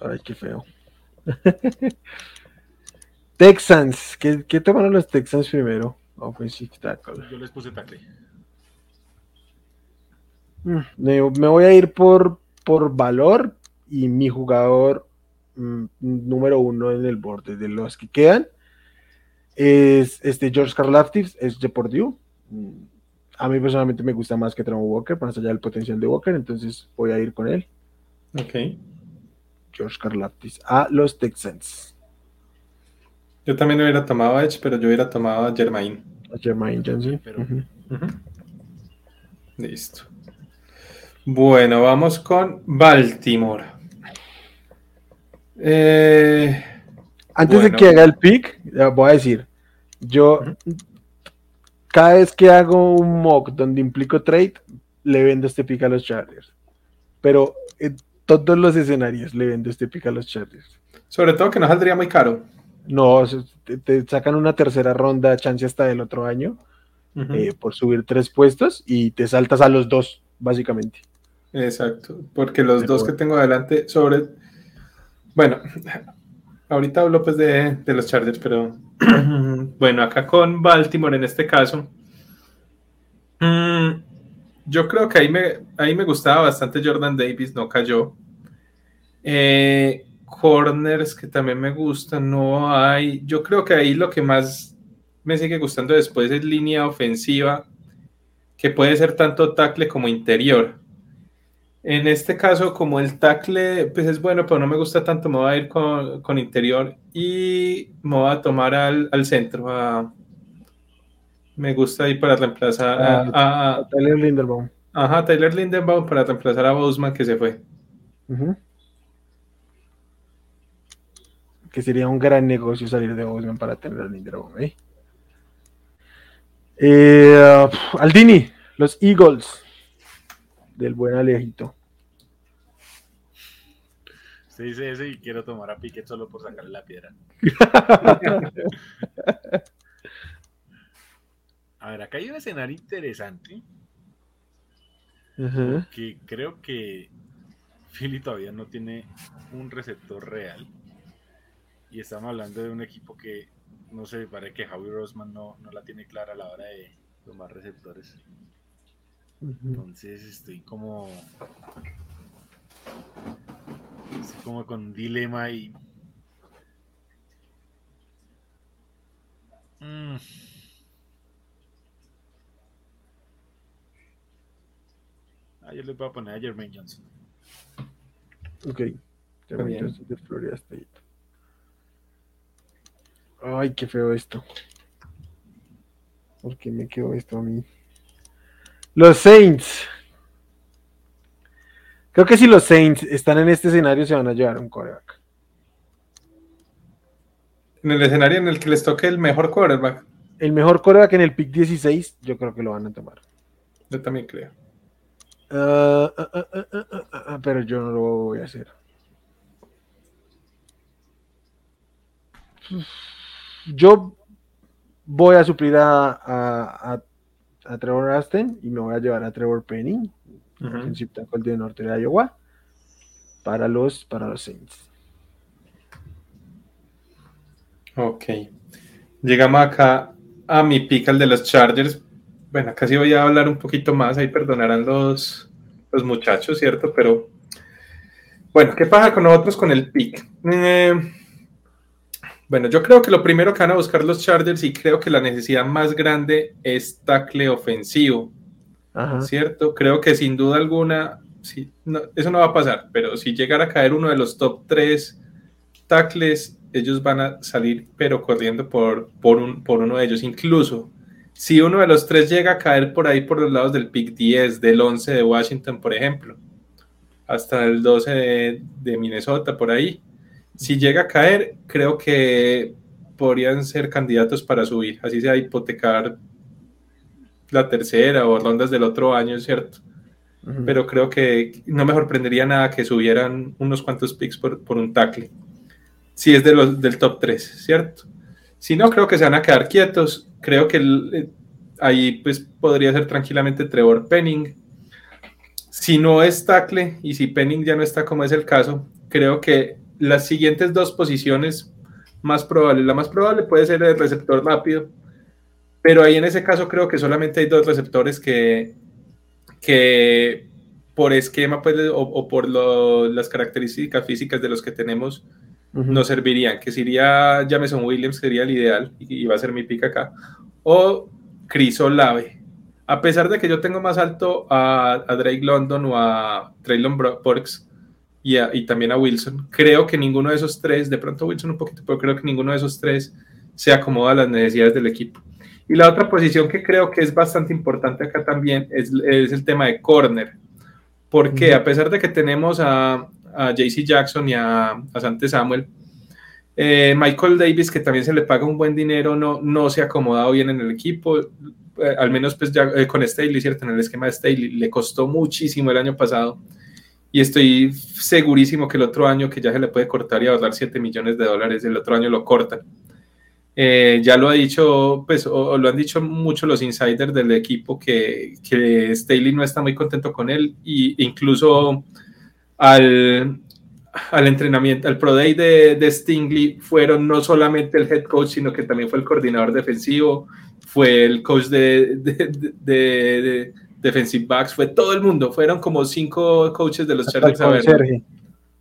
Ay, qué feo. Texans. ¿Qué, qué tomaron los Texans primero? Offensive tackle. Yo les puse tackle. Mm, Me, me voy a ir por, por valor y mi jugador mm, número uno en el borde de los que quedan es este George Karlaftis, es de Purdue. Mm, A mí personalmente me gusta más que Trevor Walker, más allá del potencial de Walker, entonces voy a ir con él, Ok. George Karlaftis, a los Texans. Yo también hubiera tomado a Edge, pero yo hubiera tomado a Germain. A Jermaine Johnson. Pero-. Listo. Bueno, vamos con Baltimore. Eh, Antes Bueno. de que haga el pick, voy a decir, yo cada vez que hago un mock donde implico trade, le vendo este pick a los Chargers. Pero en todos los escenarios le vendo este pick a los Chargers. sobre todo que no saldría muy caro. No, te, te sacan una tercera ronda, chance hasta del otro año, eh, por subir tres puestos y te saltas a los dos, básicamente. Exacto, porque los dos que tengo adelante sobre... Bueno, ahorita hablo pues de, de los Chargers, pero bueno, acá con Baltimore en este caso, mm, yo creo que ahí me, ahí me gustaba bastante Jordan Davis, no cayó. Eh, corners que también me gustan, no hay. Yo creo que ahí lo que más me sigue gustando después es línea ofensiva, que puede ser tanto tackle como interior. En este caso, como el tackle pues es bueno, pero no me gusta tanto, me voy a ir con, con interior y me voy a tomar al, al centro. a- me gusta ir para reemplazar a, a- a- Tyler Linderbaum. ajá, Tyler Lindenbaum para reemplazar a Boseman que se fue. Que sería un gran negocio salir de Boseman para tener a Linderbaum. ¿eh? Eh, pf, Aldini, los Eagles del buen Alejito. Se dice ese y quiero tomar a Piquet solo por sacarle la piedra. A ver, acá hay un escenario interesante que creo que Philly todavía no tiene un receptor real. Y estamos hablando de un equipo que, no sé, parece que Javi Rosman no, no la tiene clara a la hora de tomar receptores. Entonces estoy como. Estoy como con dilema y. Mm. Ah, yo le voy a poner a Jermaine Johnson. Ok. Bien. entonces de Florida State. Ay, qué feo esto. ¿Por qué me quedó esto a mí? Los Saints. Creo que si los Saints están en este escenario se van a llevar un coreback. En el escenario en el que les toque el mejor quarterback, El mejor coreback en el pick 16, yo creo que lo van a tomar. yo también creo. Ah, ah, ah, pero yo no lo voy a hacer. Yo voy a suplir a, a, a- a Trevor Aston y me voy a llevar a Trevor Ujú. offensive tackle de norte de Iowa, para los, para los Saints. Ok. Llegamos acá a mi pick, al de los Chargers. Bueno, acá sí voy a hablar un poquito más, ahí perdonarán los, los muchachos, ¿cierto? Pero bueno, ¿qué pasa con nosotros con el pick? Eh, bueno, yo creo que lo primero que van a buscar los Chargers y creo que la necesidad más grande es tackle ofensivo. ¿Cierto? Creo que sin duda alguna, sí, eso no va a pasar, pero si llegara a caer uno de los top 3 tackles, ellos van a salir, pero corriendo por, por, un, por uno de ellos. Incluso, si uno de los tres llega a caer por ahí, por los lados del pick 10, del 11 de Washington, por ejemplo, hasta el 12 de, de Minnesota, por ahí, si llega a caer, creo que podrían ser candidatos para subir, así sea hipotecar la tercera o rondas del otro año, ¿cierto? Ujú. Pero creo que no me sorprendería nada que subieran unos cuantos picks por, por un tackle. si es de los, del top 3, ¿cierto? Si no, creo que se van a quedar quietos. Creo que eh, ahí pues podría ser tranquilamente Trevor Penning. Si no es tackle y si Penning ya no está como es el caso, creo que las siguientes dos posiciones más probables, la más probable puede ser el receptor rápido, pero ahí en ese caso creo que solamente hay dos receptores que, que por esquema pues, o, por las características físicas de los que tenemos nos servirían, que sería Jameson Williams, sería el ideal, y, va a ser mi pick acá, o Chris Olave. A pesar de que yo tengo más alto a, Drake London o a Traylon Burks y, y, también a Wilson, creo que ninguno de esos tres, de pronto Wilson un poquito, pero creo que ninguno de esos tres se acomoda a las necesidades del equipo. Y la otra posición que creo que es bastante importante acá también es, el tema de corner. Porque a pesar de que tenemos a, a JC Jackson y a, a Sante Samuel, eh, Michael Davis, que también se le paga un buen dinero, no, no se ha acomodado bien en el equipo. Eh, al menos pues ya eh, con Staley, ¿cierto? En el esquema de Staley le costó muchísimo el año pasado. Y estoy segurísimo que el otro año que ya se le puede cortar y ahorrar 7 millones de dólares, el otro año lo cortan. Eh, ya lo ha dicho, pues, o, lo han dicho mucho los insiders del equipo que, que Staley no está muy contento con él, e incluso al, al entrenamiento, al Pro Day de, de, Stingley fueron no solamente el head coach, sino que también fue el coordinador defensivo, fue el coach de, de, de defensive backs, fue todo el mundo, fueron como cinco coaches de los Chargers a ver.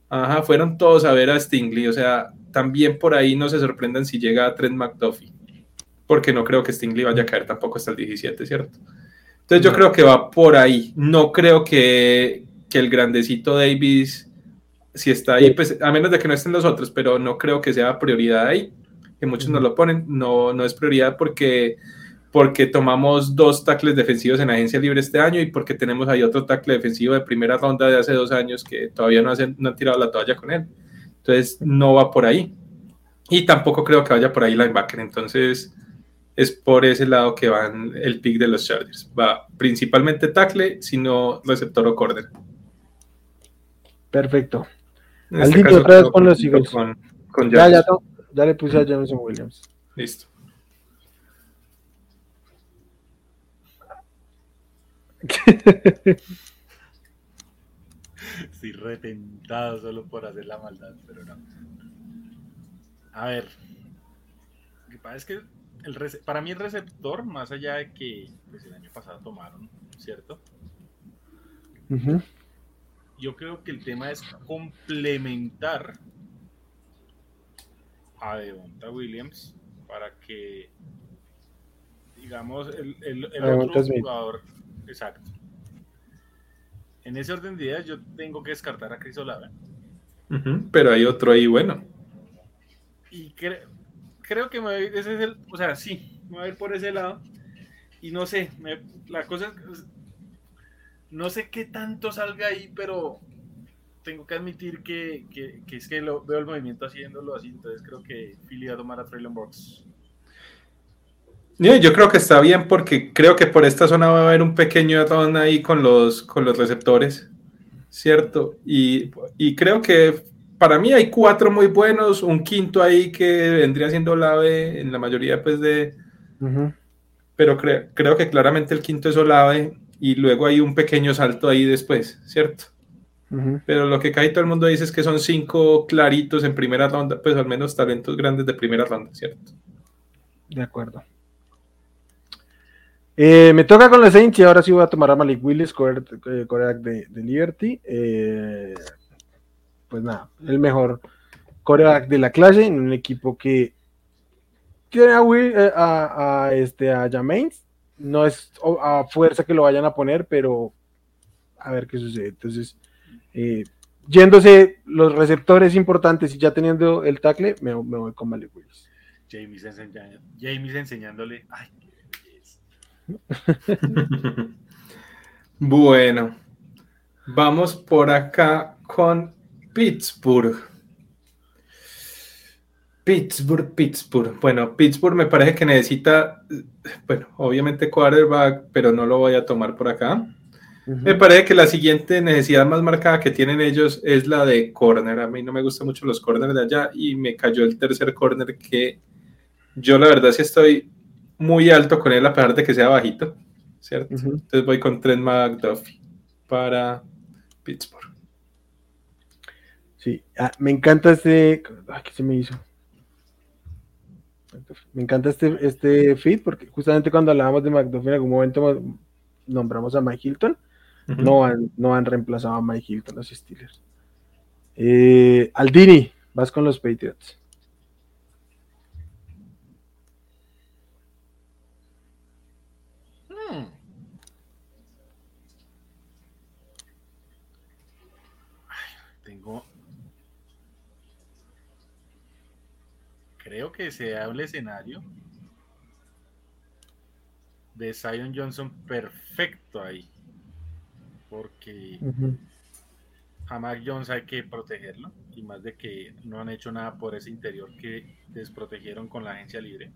Ajá, fueron todos a ver a Stingley, o sea, también por ahí no se sorprendan si llega a Trent McDuffie, porque no creo que Stingley vaya a caer tampoco hasta el 17, ¿cierto? Entonces yo creo que va por ahí. No creo que, que, el grandecito Davis, si está ahí, pues a menos de que no estén los otros, pero no creo que sea prioridad ahí, que muchos no lo ponen, no, no es prioridad porque porque tomamos dos tackles defensivos en agencia libre este año y porque tenemos ahí otro tackle defensivo de primera ronda de hace dos años que todavía no, hacen, no han tirado la toalla con él. Entonces no va por ahí. Y tampoco creo que vaya por ahí linebacker. Entonces es por ese lado que van el pick de los Chargers. Va principalmente tackle, sino receptor o corner. Perfecto. Este Al otra vez con los Eagles. Con, ya, ya, ya, le puse a Jameson Williams. Listo. Estoy retentado solo por hacer la maldad, pero no. A ver. Lo que pasa es que el para mí el receptor, más allá de que pues, el año pasado tomaron, ¿cierto? Yo creo que el tema es complementar a Devonta Williams para que, digamos, el, el otro jugador, exacto, en ese orden de ideas yo tengo que descartar a Chris Olave. pero hay otro ahí bueno. Y creo que me voy, ese es el, o sea, sí, me voy a ir por ese lado. Y no sé, la cosa es, no sé qué tanto salga ahí, pero tengo que admitir que, es que lo, veo el movimiento haciéndolo así, entonces creo que Philly va a tomar a Traylon Box. Yo creo que está bien porque creo que por esta zona va a haber un pequeño atón ahí con los, con los receptores, ¿cierto? Y, creo que para mí hay cuatro muy buenos, un quinto ahí que vendría siendo Olave en la mayoría pues de... Pero creo que claramente el quinto es Olave y luego hay un pequeño salto ahí después, ¿cierto? Pero lo que casi todo el mundo dice es que son cinco claritos en primera ronda, pues al menos talentos grandes de primera ronda, ¿cierto? De acuerdo. Eh, me toca con los Saints y ahora sí voy a tomar a Malik Willis, coreback eh, de, Liberty. Eh, pues nada, el mejor coreback de la clase en un equipo que tiene a, este, a Jamains. No es a fuerza que lo vayan a poner, pero a ver qué sucede. Entonces, yéndose los receptores importantes y ya teniendo el tackle, me, voy con Malik Willis. James, enseñándole. Ay, bueno, vamos por acá con Pittsburgh. Pittsburgh, Pittsburgh. Bueno, Pittsburgh me parece que necesita, bueno, obviamente quarterback, pero no lo voy a tomar por acá. Me parece que la siguiente necesidad más marcada que tienen ellos es la de corner. A mí no me gustan mucho los corners de allá y me cayó el tercer corner que yo la verdad sí estoy muy alto con él a pesar de que sea bajito, ¿cierto? Entonces voy con Trent McDuffie para Pittsburgh. Sí, ah, me encanta este. ¿Qué se me hizo? Me encanta este, este feed porque justamente cuando hablábamos de McDuffie en algún momento nombramos a Mike Hilton. no, han, no han reemplazado a Mike Hilton los Steelers. Eh, Aldini, vas con los Patriots. Hmm. tengo. Creo que se da un escenario de Zion Johnson perfecto ahí. Porque a Mac Jones hay que protegerlo. Y más de que no han hecho nada por ese interior que desprotegieron con la agencia libre.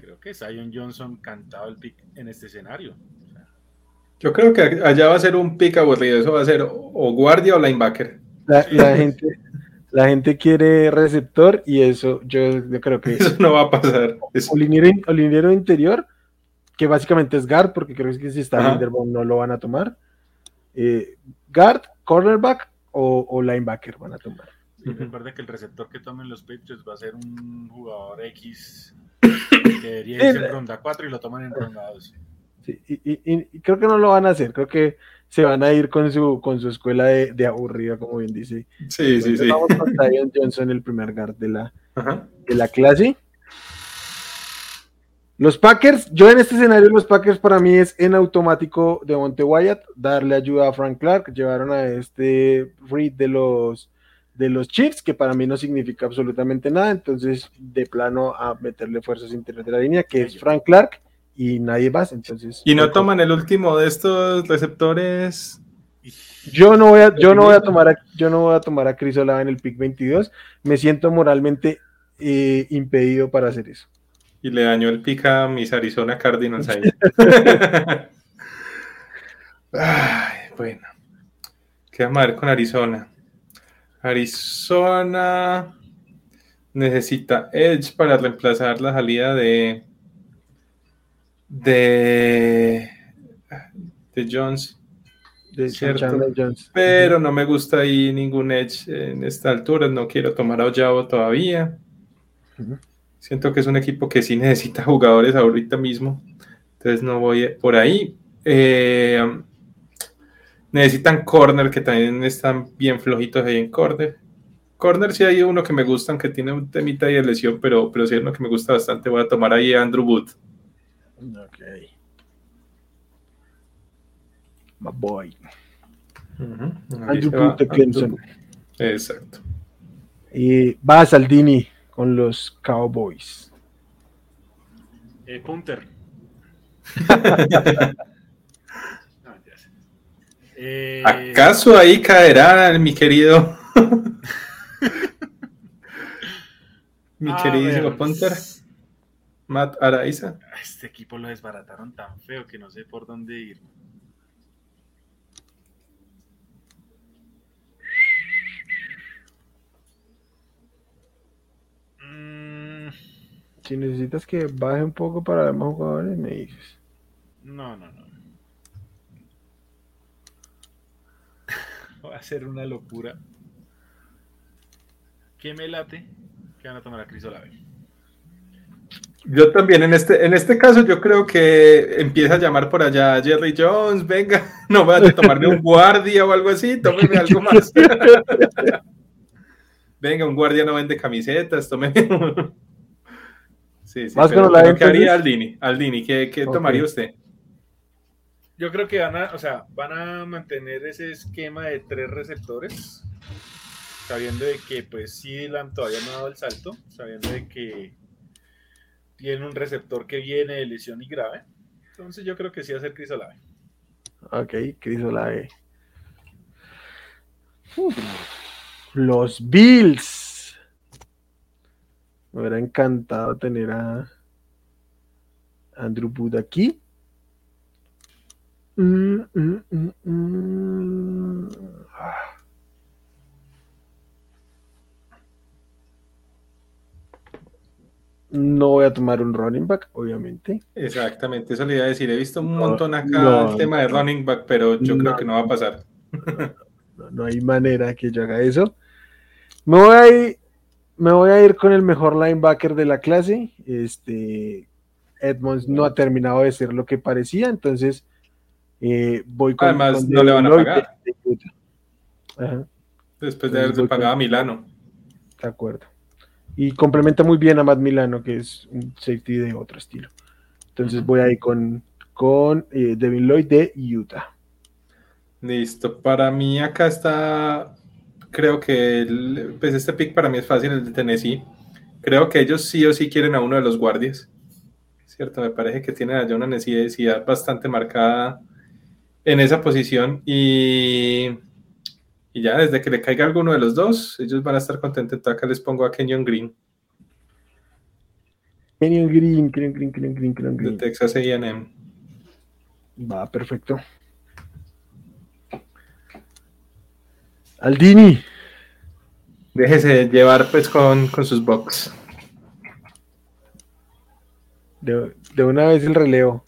Creo que Zion Johnson cantado el pick en este escenario. Yo creo que allá va a ser un pick aburrido. Eso va a ser o guardia o linebacker. La, gente, la gente quiere receptor y eso yo, creo que... Eso no va a pasar. O, liniero, interior, que básicamente es guard, porque creo que si está Linderbaum no lo van a tomar. Eh, guard, cornerback o, linebacker van a tomar. recuerda que el receptor que tomen los Patriots va a ser un jugador X que debería ir en ronda 4 y lo toman en ronda 2. Sí, y, creo que no lo van a hacer, creo que se van a ir con su, con su escuela de, de aburrida, como bien dice. Sí, sí, sí. Vamos con Zion Johnson, el primer guard de la, de la clase. Los Packers, yo en este escenario, los Packers para mí es en automático de Monte Wyatt, darle ayuda a Frank Clark, llevaron a este Reed de los de los Chiefs, que para mí no significa absolutamente nada, entonces de plano a meterle fuerzas interiores de la línea, que es Frank Clark, y nadie más. Entonces, ¿Y no toman el último de estos receptores? Yo no voy a, yo no voy a tomar a, yo no voy a tomar a Chris Olave en el pick 22. Me siento moralmente eh, impedido para hacer eso. Y le dañó el pick a mis Arizona Cardinals ahí. Ay, bueno. ¿Qué vamos a ver con Arizona? Arizona necesita Edge para reemplazar la salida de de, de Jones. De cierto, Jones. Pero no me gusta ahí ningún edge en esta altura. No quiero tomar a Ojabo todavía. Siento que es un equipo que sí necesita jugadores ahorita mismo. Entonces no voy por ahí. Eh, necesitan corner, que también están bien flojitos ahí en corner. Corner sí hay uno que me gusta, aunque tiene un temita de lesión, pero, pero sí es uno que me gusta bastante. Voy a tomar ahí a Andrew Wood. Ok. My boy. Andrew Exacto. Y va a Saldini con los Cowboys. Eh, punter. Eh, ¿Acaso ahí caerá mi querido? mi queridísimo Punter? Matt Araiza. Este equipo lo desbarataron tan feo que no sé por dónde ir. Mm. Si necesitas que baje un poco para ver más jugadores, me dices. No, no, no. Va a ser una locura. ¿Qué me late? Que van a tomar a Crisolave. Yo también, en este, en este caso, yo creo que empieza a llamar por allá Jerry Jones, venga, no voy a tomarme un guardia o algo así, tómeme algo más. venga, un guardia no vende camisetas, tómeme. sí, sí, ¿qué haría Aldini? Aldini, ¿qué, qué tomaría usted? Yo creo que van a, o sea, van a mantener ese esquema de tres receptores, sabiendo de que, pues, sí, todavía no ha dado el salto, sabiendo de que tiene un receptor que viene de lesión y grave. Entonces yo creo que sí va a ser Chris Olave. Ok, Chris Olave. los Bills. Me hubiera encantado tener a Andrew Wood aquí. mm, mm, mm, mm. Ah. No voy a tomar un running back, obviamente. Exactamente, eso le iba a decir. He visto un No, montón acá no, el tema de running back, pero yo creo que no va a pasar. No, hay manera que yo haga eso. Me voy a ir, me voy a ir con el mejor linebacker de la clase. Este Edmonds no ha terminado de ser lo que parecía, entonces eh, voy con. Además, con no le van a pagar. de- Después de haberse pagado a Milano. de acuerdo. Y complementa muy bien a Matt Milano, que es un safety de otro estilo. Entonces voy ahí con, con eh, Devin Lloyd de Utah. Listo. Para mí acá está, creo que pues este pick para mí es fácil, el de Tennessee. Creo que ellos sí o sí quieren a uno de los guardias. Cierto, me parece que tienen allá una necesidad bastante marcada en esa posición y, y ya desde que le caiga alguno de los dos, ellos van a estar contentos. Entonces acá les pongo a Kenyon Green Kenyon Green, Kenyon Green, Kenyon Green, Kenyon de Green. Texas A&M. Va, perfecto. Aldini. Déjese llevar pues con, con sus box. De, de una vez el relevo.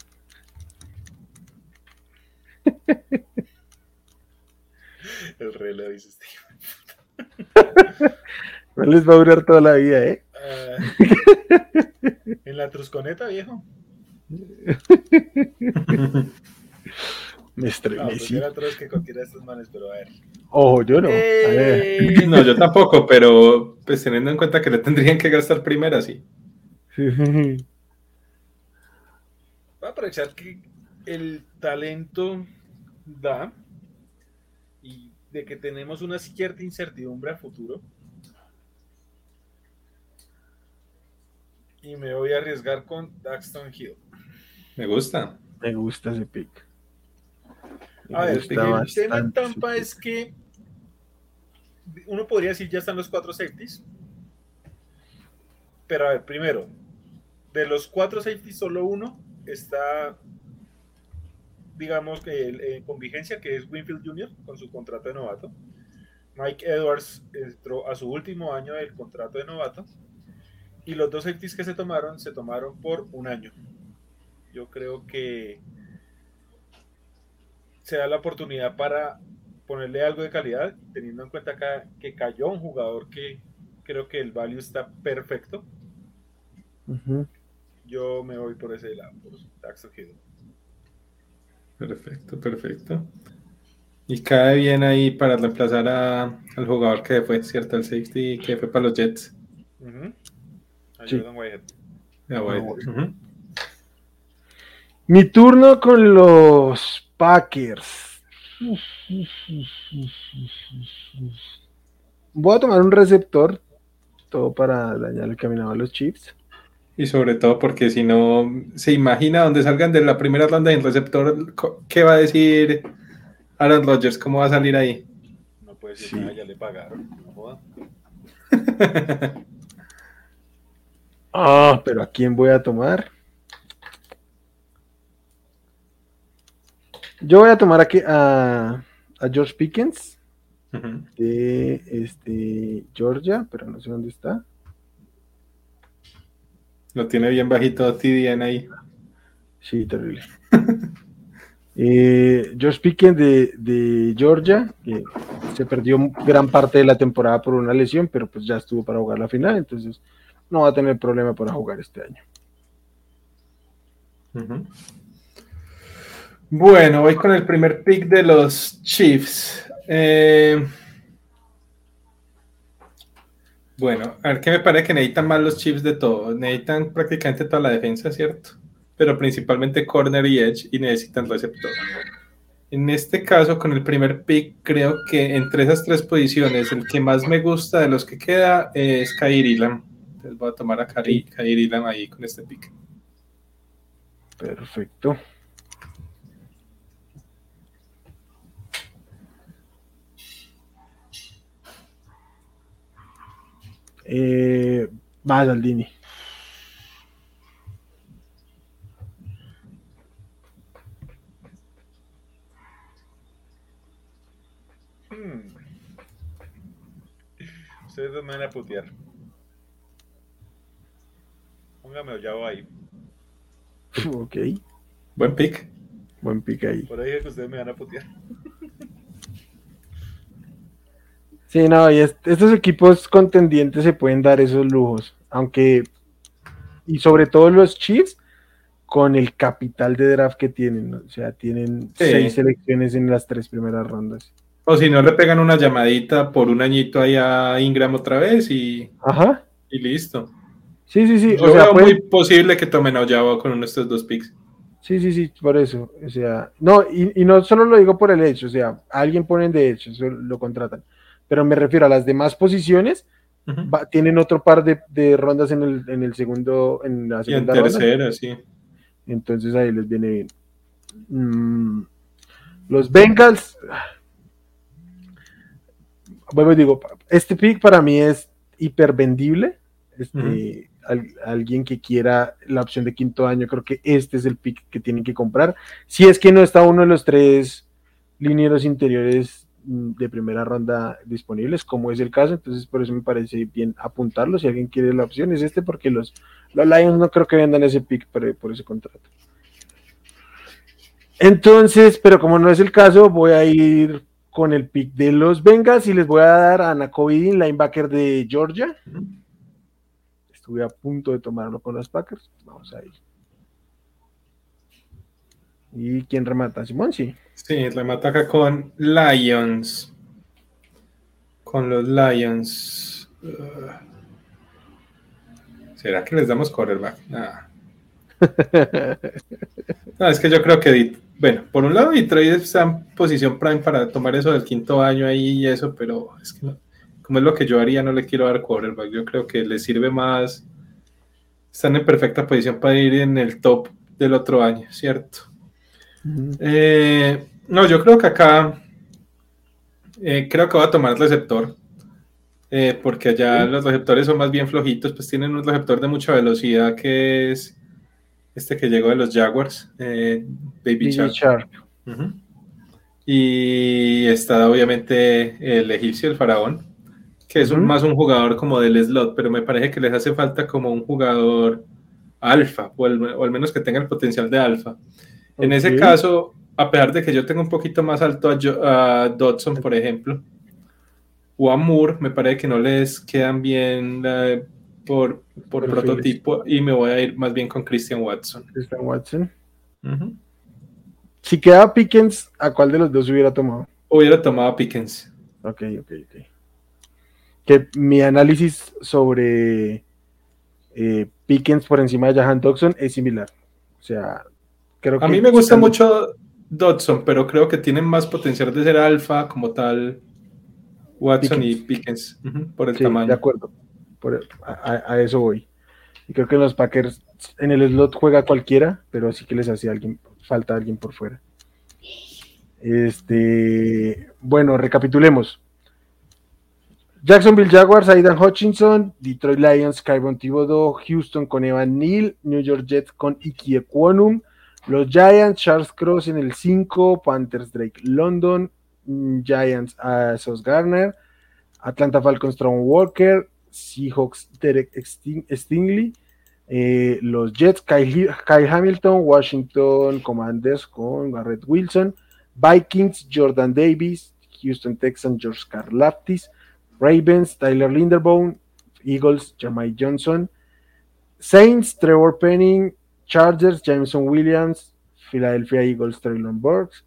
El reloj, dice Steve. No les va a durar toda la vida, ¿eh? Ah, en la trusconeta, viejo. Me No, estremecí. prefiero atrás que cualquiera de estos manes, pero a ver. Ojo, yo no. A ver. Eh, No, yo tampoco, pero pues teniendo en cuenta que le tendrían que gastar primero, sí. Voy a aprovechar que el talento da de que tenemos una cierta incertidumbre a futuro. Y me voy a arriesgar con Daxton Hill. Me gusta. Me gusta ese pick. A ver, el tema en Tampa es que uno podría decir ya están los cuatro safeties. Pero a ver, primero, de los cuatro safeties, solo uno está, digamos, que eh, con vigencia, que es Winfield Jr., con su contrato de novato. Mike Edwards entró a su último año del contrato de novato. Y los dos safeties que se tomaron, se tomaron por un año. Yo creo que se da la oportunidad para ponerle algo de calidad, teniendo en cuenta acá que cayó un jugador que creo que el value está perfecto. Yo me voy por ese lado, por Daxton Hill. Perfecto, perfecto. Y cae bien ahí para reemplazar a- al jugador que fue, ¿cierto? El safety que fue para los Jets. Ujú. A Sí. Whitehead. Mi turno con los Packers. Voy a tomar un receptor, todo para dañar el caminado a los Chiefs. Y sobre todo porque si no se imagina donde salgan de la primera ronda en receptor, ¿qué va a decir Aaron Rodgers? ¿Cómo va a salir ahí? No puede decir Sí. nada, ya le pagaron. No joda. Ah, pero ¿a quién voy a tomar? Yo voy a tomar aquí a, a George Pickens de este, Georgia, pero no sé dónde está. Lo tiene bien bajito TDN ahí. Sí, terrible. Eh, George Pickens de, de Georgia, que se perdió gran parte de la temporada por una lesión, pero pues ya estuvo para jugar la final, entonces no va a tener problema para jugar este año. Bueno, voy con el primer pick de los Chiefs. Eh, bueno, a ver qué me parece que necesitan más los Chiefs de todo. Necesitan prácticamente toda la defensa, ¿cierto? Pero principalmente corner y edge y necesitan receptor. En este caso, con el primer pick, creo que entre esas tres posiciones, el que más me gusta de los que queda es Kair Elam. Entonces voy a tomar a Kair, Kair Elam ahí con este pick. Perfecto. Eh, va Daldini. Hmm. Ustedes me van a putear. Póngame Ollavo ahí. Ok. Buen pick. Buen pick ahí. Por ahí es que ustedes me van a putear. Sí, no, y est- estos equipos contendientes se pueden dar esos lujos, aunque, y sobre todo los Chiefs, con el capital de draft que tienen, ¿no? o sea, tienen Sí. seis selecciones en las tres primeras rondas. O si no, le pegan una llamadita por un añito ahí a Ingram otra vez y, Ajá, y listo. sí, sí, sí, Yo o sea, veo muy posible que tomen a Oyabo con uno de estos dos picks. sí, sí, sí, por eso, o sea, no, y, y no solo lo digo por el hecho, o sea, alguien ponen de hecho, eso lo contratan, pero me refiero a las demás posiciones, va- tienen otro par de, de rondas en el, en el segundo, en la Y en segunda ronda. tercera, sí. Entonces ahí les viene bien. Mm, los Bengals. Bueno, digo, este pick para mí es hiper vendible. Este, al- alguien que quiera la opción de quinto año, creo que este es el pick que tienen que comprar. Si es que no está uno de los tres linieros interiores de primera ronda disponibles, como es el caso, entonces por eso me parece bien apuntarlo. Si alguien quiere la opción, es este, porque los, los Lions no creo que vendan ese pick por, por ese contrato. Entonces, pero como no es el caso, voy a ir con el pick de los Bengals y les voy a dar a Nakovidin, linebacker de Georgia. Estuve a punto de tomarlo con los Packers. Vamos a ir. ¿Y quién remata? Simón, sí. Sí, remata acá con Lions. Con los Lions. Uh, ¿Será que les damos quarterback? Nah. No, es que yo creo que, bueno, por un lado Detroit está en posición prime para tomar eso del quinto año ahí y eso, pero es que no- como es lo que yo haría, no le quiero dar quarterback. Yo creo que les sirve más. Están en perfecta posición para ir en el top del otro año, ¿cierto? Eh, no, yo creo que acá eh, creo que voy a tomar receptor. eh, porque allá Sí. los receptores son más bien flojitos, pues tienen un receptor de mucha velocidad que es este que llegó de los Jaguars, eh, Baby Shark. Y está obviamente el egipcio, el faraón, que es un- más un jugador como del slot, pero me parece que les hace falta como un jugador alfa, o al, o al menos que tenga el potencial de alfa. En ese caso, a pesar de que yo tengo un poquito más alto a, Jo- a Dodson, por ejemplo, o a Moore, me parece que no les quedan bien eh, por, por Perfiles. prototipo y me voy a ir más bien con Christian Watson. Christian Watson. Si quedaba Pickens, ¿a cuál de los dos hubiera tomado? Hubiera tomado a Pickens. Ok, ok, ok. Que mi análisis sobre eh, Pickens por encima de Jahan Dodson es similar. O sea, creo que. A mí me gusta mucho Dodson, pero creo que tienen más potencial de ser alfa como tal Watson y Pickens por el Sí, tamaño. de acuerdo. Por- a, eso voy. Y creo que en los Packers, en el slot juega cualquiera, pero sí que les hace alguien, falta alguien por fuera. Este, bueno, recapitulemos. Jacksonville Jaguars, Aidan Hutchinson, Detroit Lions, Kyron Thibodeau, Houston con Evan Neal, New York Jets con Iki Equonum, los Giants, Charles Cross en el 5, Panthers Drake London, mm, Giants a Sos Garner, Atlanta Falcons Tron Walker, Seahawks Derek Sting- Stingley, eh, los Jets Kyle, Kyle Hamilton, Washington Commanders con Garrett Wilson, Vikings Jordan Davis, Houston Texans George Karlaftis, Ravens Tyler Linderbaum, Eagles Jamai Johnson, Saints Trevor Penning, Chargers Jameson Williams, Philadelphia Eagles Traylon Burks,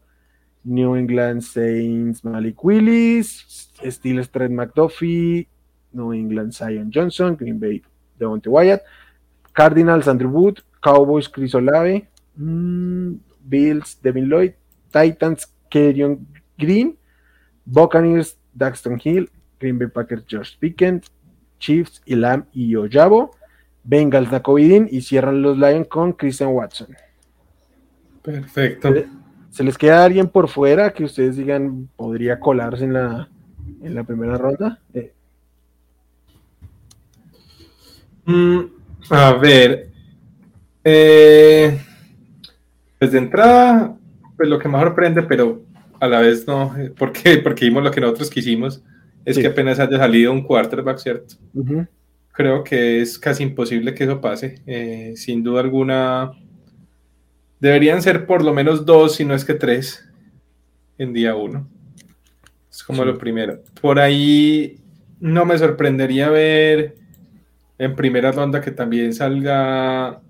New England Saints Malik Willis, Steelers Trent McDuffie, New England Zion Johnson, Green Bay Devontae Wyatt, Cardinals Andrew Wood, Cowboys Chris Olave, mm, Bills Devin Lloyd, Titans Kerryon Green, Buccaneers Daxton Hill, Green Bay Packers George Pickens, Chiefs Ilam y Oyabo, Bengals Nakovidin y cierran los Lions con Christian Watson. Perfecto. ¿Se les queda alguien por fuera que ustedes digan podría colarse en la, en la primera ronda? Eh, Mm, a ver. eh, pues de entrada, pues lo que más sorprende, pero a la vez no, eh, ¿por qué? Porque vimos lo que nosotros quisimos, es que apenas haya salido un quarterback, ¿cierto? Creo que es casi imposible que eso pase. Eh, sin duda alguna, deberían ser por lo menos dos, si no es que tres, en día uno. Es como lo primero. Por ahí no me sorprendería ver en primera ronda que también salga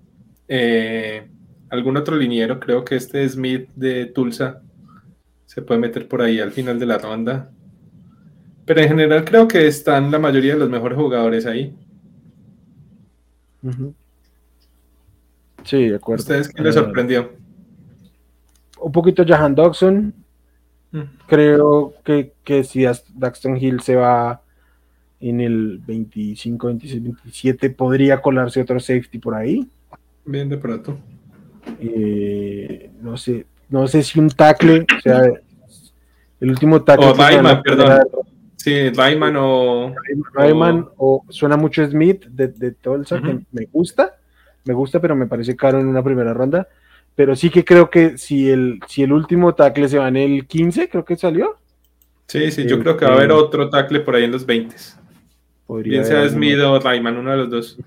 eh, algún otro liniero. Creo que este Smith de Tulsa se puede meter por ahí al final de la ronda. Pero en general creo que están la mayoría de los mejores jugadores ahí. Sí, de acuerdo. ¿Ustedes qué les eh, sorprendió? Un poquito Jahan Dodson, Creo que, que si Daxton Hill se va en el 25, 26, 27, podría colarse otro safety por ahí. Bien de pronto. Eh, no sé, no sé si un tackle, o sea, el último tackle. O Rayman, perdón. Sí, Rayman o. Rayman o, suena mucho Smith de, de Tulsa, que me gusta, me gusta, pero me parece caro en una primera ronda pero sí que creo que si el, si el último tackle se va en el 15, creo que salió. Sí, sí, yo creo que va a haber otro tackle por ahí en los 20. Podría Bien sea Smith o Rayman, uno de los dos.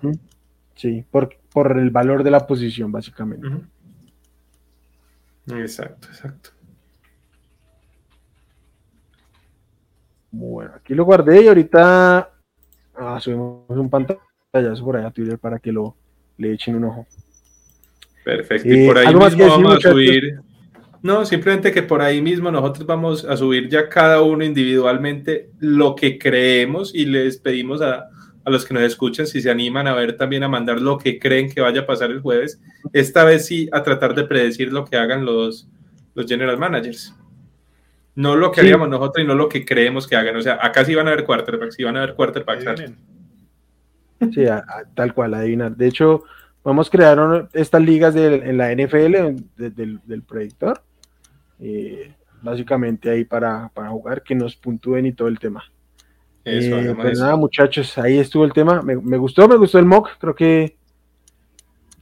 Sí, por, por el valor de la posición, básicamente. Exacto, exacto. Bueno, aquí lo guardé y ahorita ah, subimos un pantallazo por ahí a Twitter para que lo le echen un ojo. Perfecto. y por ahí mismo vamos a subir. No, simplemente que por ahí mismo nosotros vamos a subir ya cada uno individualmente lo que creemos y les pedimos a, a los que nos escuchan si se animan a ver también a mandar lo que creen que vaya a pasar el jueves. Esta vez sí a tratar de predecir lo que hagan los, los general managers. No lo que haríamos nosotros y no lo que creemos que hagan. O sea, acá sí van a haber quarterbacks, sí van a haber quarterbacks. Sí, tal cual, adivinar. De hecho, Vamos a crear estas ligas en la NFL del, proyector. Eh, básicamente ahí para, jugar, que nos puntúen y todo el tema. Eso, eh, pues nada, muchachos, ahí estuvo el tema. Me, gustó, me gustó el mock. Creo que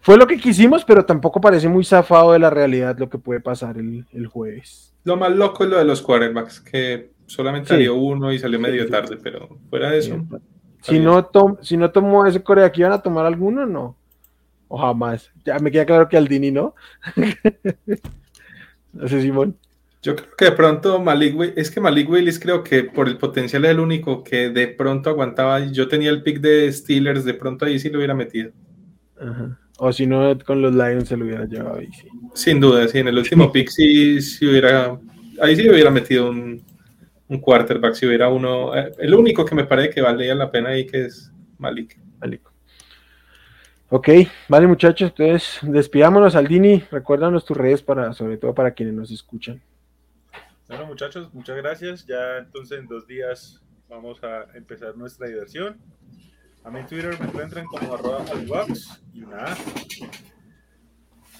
fue lo que quisimos, pero tampoco parece muy zafado de la realidad lo que puede pasar el, jueves. Lo más loco es lo de los quarterbacks, que solamente salió uno y salió medio tarde, pero fuera de eso. Si no, si no tomó ese core aquí, ¿van a tomar alguno no? o jamás. Ya me queda claro que Aldini no. no sé, Simón. Yo creo que de pronto Malik Willis, es que Malik Willis creo que por el potencial es el único que de pronto aguantaba. Yo tenía el pick de Steelers, de pronto ahí sí lo hubiera metido. O si no, con los Lions se lo hubiera llevado ahí, sí. Sin duda, sí, en el último pick sí, sí hubiera, ahí sí hubiera metido un, un quarterback, si hubiera uno, eh, el único que me parece que valía la pena ahí que es Malik. Malik. Ok, vale muchachos, entonces despidámonos Aldini, recuérdanos tus redes para, sobre todo para quienes nos escuchan. Bueno muchachos, muchas gracias. Ya entonces en dos días vamos a empezar nuestra diversión. A mi Twitter me encuentran como arroba y nada.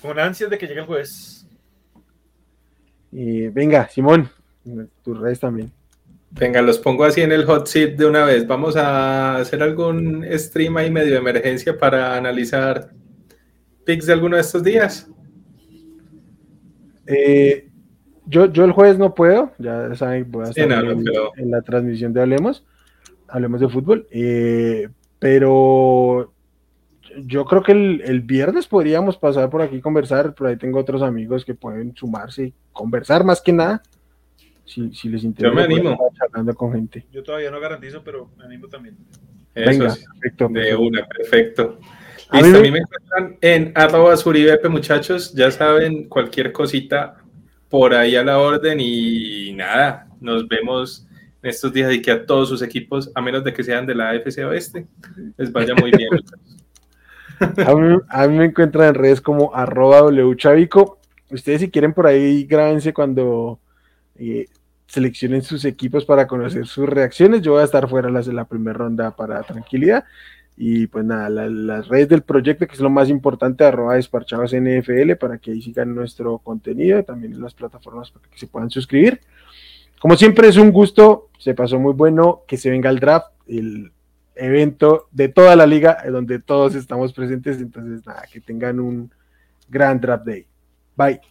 Con ansias de que llegue el jueves. Y venga, Simón, tus redes también. Venga, los pongo así en el hot seat de una vez. Vamos a hacer algún stream ahí medio de emergencia para analizar picks de alguno de estos días. Eh, yo, yo el jueves no puedo, ya saben, voy a estar en, la transmisión de Hablemos, Hablemos de fútbol, eh, pero yo creo que el, el, viernes podríamos pasar por aquí conversar, por ahí tengo otros amigos que pueden sumarse y conversar más que nada si, si les interesa. Yo me animo. Charlando con gente. Yo todavía no garantizo, pero me animo también. Eso Venga, perfecto, De una, perfecto. a mí, me... encuentran en arroba suribepe, muchachos. Ya saben, cualquier cosita por ahí a la orden y nada, nos vemos en estos días y que a todos sus equipos, a menos de que sean de la AFC Oeste, les vaya muy bien. a, mí, me encuentran en redes como arroba wchavico. Ustedes si quieren por ahí, grábense cuando eh, seleccionen sus equipos para conocer sus reacciones. Yo voy a estar fuera de la primera ronda para tranquilidad. Y pues nada, las redes del proyecto, que es lo más importante, arroba desparchados NFL, para que ahí sigan nuestro contenido, también las plataformas para que se puedan suscribir. Como siempre es un gusto, se pasó muy bueno, que se venga el draft, el evento de toda la liga, donde todos estamos presentes, entonces nada, que tengan un gran draft day. Bye.